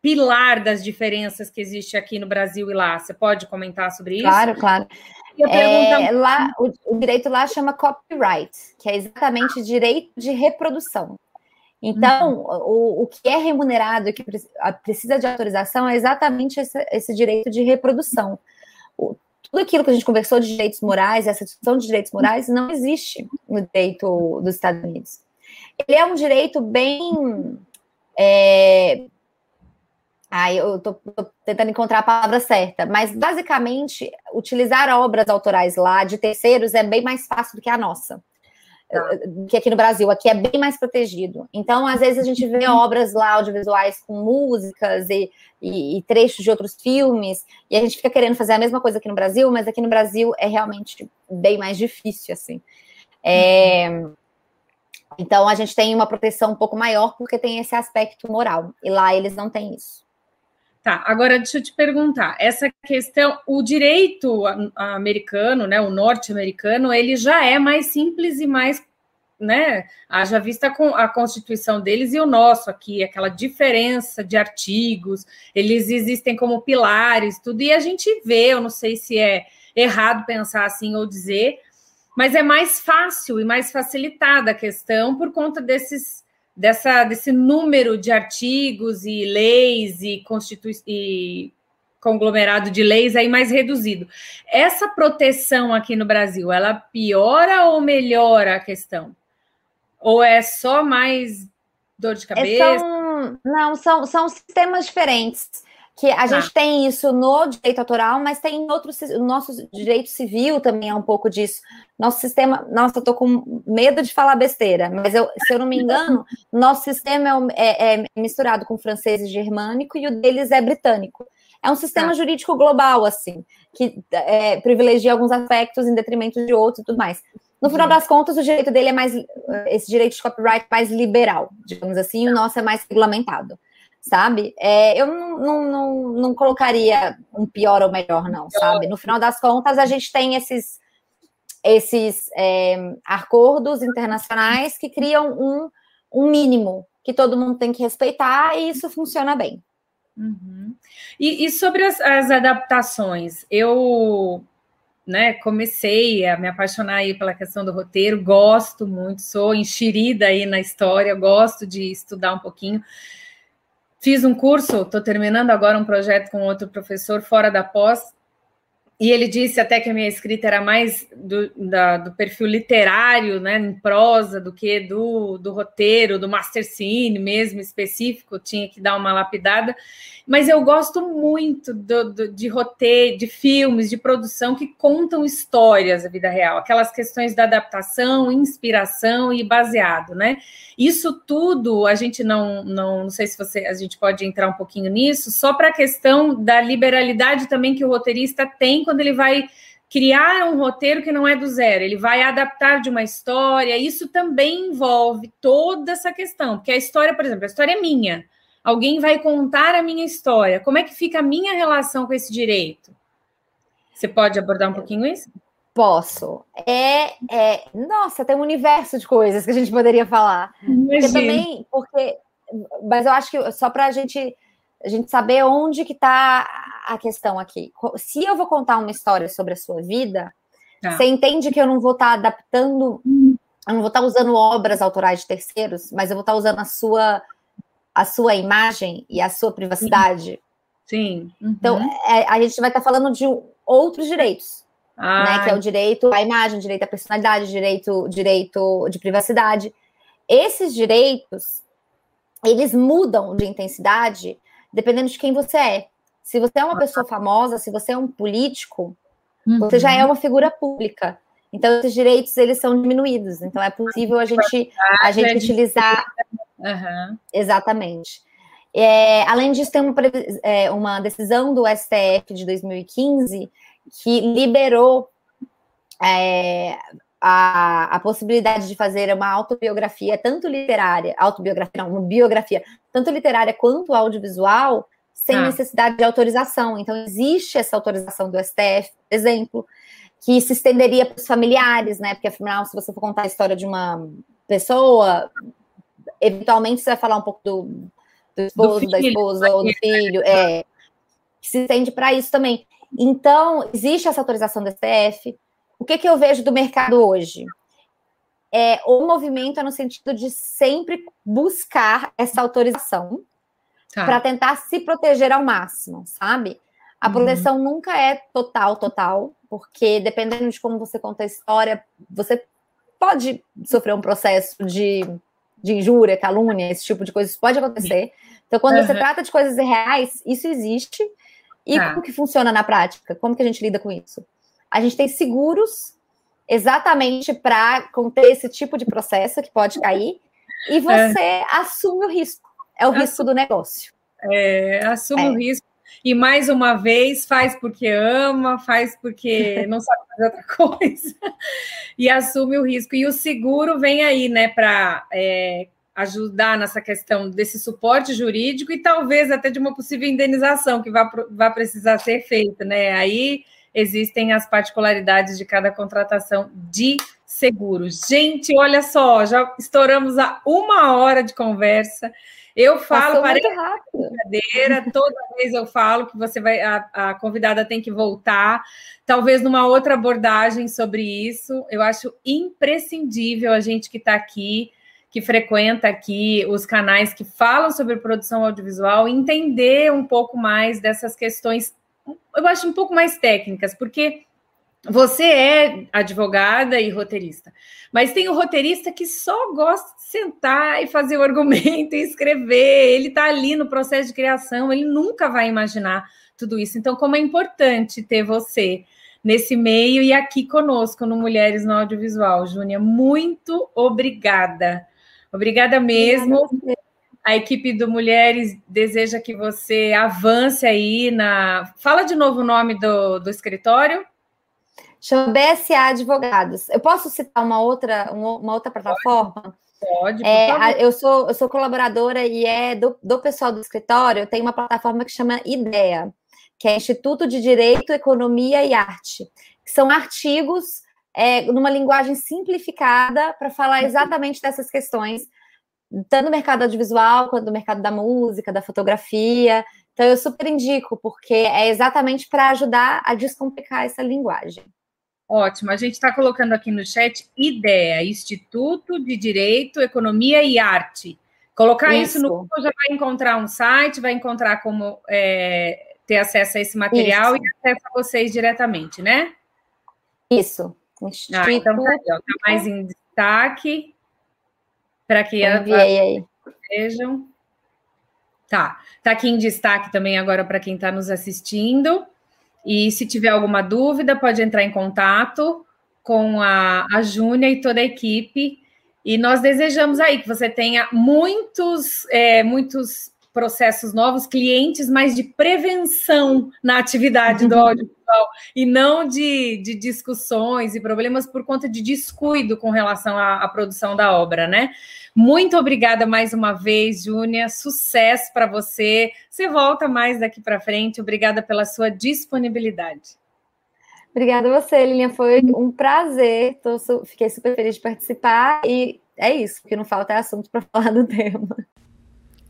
pilar das diferenças que existe aqui no Brasil e lá? Você pode comentar sobre isso? Claro, claro. É, lá, o, o, direito lá chama copyright, que é exatamente direito de reprodução. Então, uhum. o, o que é remunerado e que precisa de autorização é exatamente esse, esse direito de reprodução. O, tudo aquilo que a gente conversou de direitos morais, essa discussão de direitos morais, não existe no direito dos Estados Unidos. Ele é um direito bem. É... Ai, eu estou tentando encontrar a palavra certa, mas basicamente utilizar obras autorais lá de terceiros é bem mais fácil do que a nossa. Tá. que aqui no Brasil, aqui é bem mais protegido. Então, às vezes a gente vê obras lá audiovisuais com músicas e, e, e, trechos de outros filmes, e a gente fica querendo fazer a mesma coisa aqui no Brasil, mas aqui no Brasil é realmente bem mais difícil, assim. É, então, a gente tem uma proteção um pouco maior porque tem esse aspecto moral, e lá eles não têm isso. Tá, agora deixa eu te perguntar, essa questão, o direito americano, né, o norte-americano, ele já é mais simples e mais, né, haja vista com a constituição deles e o nosso aqui, aquela diferença de artigos, eles existem como pilares, tudo, e a gente vê, eu não sei se é errado pensar assim ou dizer, mas é mais fácil e mais facilitada a questão por conta desses dessa, desse número de artigos e leis e, constitui e conglomerado de leis aí mais reduzido. Essa proteção aqui no Brasil, ela piora ou melhora a questão? Ou é só mais dor de é, cabeça? São, não, são, são sistemas diferentes que a ah. gente tem isso no direito autoral, mas tem em outros, o nosso direito civil também é um pouco disso. Nosso sistema, nossa, eu tô com medo de falar besteira, mas eu, se eu não me engano, *laughs* nosso sistema é, é, é misturado com francês e germânico e o deles é britânico. É um sistema ah. jurídico global, assim, que é, privilegia alguns aspectos em detrimento de outros e tudo mais. No final uhum. das contas, o direito dele é mais, esse direito de copyright mais liberal, digamos assim, e o nosso é mais regulamentado sabe? É, eu não, não, não, não, colocaria um pior ou melhor, não, sabe? No final das contas, a gente tem esses, esses é, acordos internacionais que criam um, um mínimo que todo mundo tem que respeitar e isso funciona bem. Uhum. E, e, sobre as, as, adaptações, eu né, comecei a me apaixonar aí pela questão do roteiro, gosto muito, sou enxerida aí na história, gosto de estudar um pouquinho. Fiz um curso, estou terminando agora um projeto com outro professor fora da pós, e ele disse até que a minha escrita era mais do, da, do perfil literário, né, em prosa, do que do, do roteiro, do master scene mesmo específico, tinha que dar uma lapidada. Mas eu gosto muito do, do, de roteiro, de filmes, de produção que contam histórias da vida real, aquelas questões da adaptação, inspiração e baseado, né? Isso tudo a gente não, não, não sei se você a gente pode entrar um pouquinho nisso, só para a questão da liberalidade também que o roteirista tem quando ele vai criar um roteiro que não é do zero, ele vai adaptar de uma história, isso também envolve toda essa questão, porque a história, por exemplo, a história é minha. Alguém vai contar a minha história. Como é que fica a minha relação com esse direito? Você pode abordar um pouquinho isso? Posso. É, é, nossa, tem um universo de coisas que a gente poderia falar. Porque também, porque, mas eu acho que só para a gente, a gente saber onde que está a questão aqui. Se eu vou contar uma história sobre a sua vida, tá. você entende que eu não vou estar tá adaptando, eu não vou estar tá usando obras autorais de terceiros, mas eu vou estar tá usando a sua a sua imagem e a sua privacidade. Sim. Então, uhum. Então, é, a gente vai estar tá falando de outros direitos né, que é o direito à imagem, direito à personalidade, direito, direito de privacidade. Esses direitos, eles mudam de intensidade dependendo de quem você é. Se você é uma pessoa famosa, se você é um político, uhum. você já é uma figura pública. Então, esses direitos, eles são diminuídos. Então, é possível a gente, a gente é utilizar... Uhum. Exatamente. É, além disso, tem uma, é, uma decisão do STF de 2015 que liberou é, a, a, possibilidade de fazer uma autobiografia, tanto literária, autobiografia, não, uma biografia, tanto literária quanto audiovisual, sem ah. necessidade de autorização. Então, existe essa autorização do STF, por exemplo, que se estenderia para os familiares, né? Porque, afinal, se você for contar a história de uma pessoa, eventualmente você vai falar um pouco do, do esposo, do filho, da esposa ou do filho, é, que se estende para isso também. Então, existe essa autorização do STF. O que, que eu vejo do mercado hoje? É, o movimento é no sentido de sempre buscar essa autorização tá. para tentar se proteger ao máximo, sabe? A uhum. proteção nunca é total, total, porque dependendo de como você conta a história, você pode sofrer um processo de, de injúria, calúnia, esse tipo de coisa, isso pode acontecer. Então, quando uhum. você trata de coisas reais, isso existe, e ah. como que funciona na prática? Como que a gente lida com isso? A gente tem seguros exatamente para conter esse tipo de processo que pode cair e você é. assume o risco. É o Assume. risco do negócio. É, assume é. o risco. E mais uma vez, faz porque ama, faz porque *laughs* não sabe fazer outra coisa, e assume o risco. E o seguro vem aí, né, para é, ajudar nessa questão desse suporte jurídico e talvez até de uma possível indenização que vai, vai precisar ser feita, né? Aí existem as particularidades de cada contratação de seguros. Gente, olha só, já estouramos a uma hora de conversa. Eu falo para brincadeira, toda *laughs* vez eu falo que você vai, a, a convidada tem que voltar, talvez numa outra abordagem sobre isso. Eu acho imprescindível a gente que está aqui que frequenta aqui os canais que falam sobre produção audiovisual entender um pouco mais dessas questões, eu acho um pouco mais técnicas, porque você é advogada e roteirista, mas tem o roteirista que só gosta de sentar e fazer o argumento e escrever, ele está ali no processo de criação, ele nunca vai imaginar tudo isso. Então, como é importante ter você nesse meio e aqui conosco no Mulheres no Audiovisual. Júnia, muito obrigada. Obrigada mesmo. A equipe do Mulheres deseja que você avance aí na. Fala de novo o nome do, do escritório. Chama BSA Advogados. Eu posso citar uma outra, uma outra plataforma? Pode. É, eu, sou, eu sou colaboradora e é do, do pessoal do escritório. Tem uma plataforma que chama IDEA, que é Instituto de Direito, Economia e Arte, que são artigos é, numa linguagem simplificada para falar exatamente dessas questões, tanto no mercado audiovisual quanto no mercado da música, da fotografia. Então, eu super indico, porque é exatamente para ajudar a descomplicar essa linguagem. Ótimo. A gente está colocando aqui no chat IDEA, Instituto de Direito, Economia e Arte. Colocar isso, isso no Google já vai encontrar um site, vai encontrar como é, ter acesso a esse material isso. e acesso a vocês diretamente, né? Isso. Ah, então tá, aí, ó, tá mais em destaque para que vejam. Tá, tá aqui em destaque também agora para quem está nos assistindo. E se tiver alguma dúvida, pode entrar em contato com a, a Júnia e toda a equipe. E nós desejamos aí que você tenha muitos, é, muitos processos novos, clientes mais de prevenção na atividade do uhum. audiovisual e não de, de discussões e problemas por conta de descuido com relação à, à produção da obra, né? Muito obrigada mais uma vez, Júnia. Sucesso para você. Você volta mais daqui para frente. Obrigada pela sua disponibilidade. Obrigada a você, Lilian. Foi um prazer. Tô, fiquei super feliz de participar e é isso. Que não falta é assunto para *laughs* falar do tema.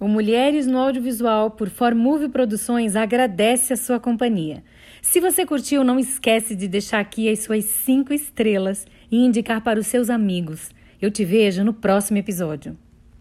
O Mulheres no Audiovisual por Formove Produções agradece a sua companhia. Se você curtiu, não esquece de deixar aqui as suas cinco estrelas e indicar para os seus amigos. Eu te vejo no próximo episódio.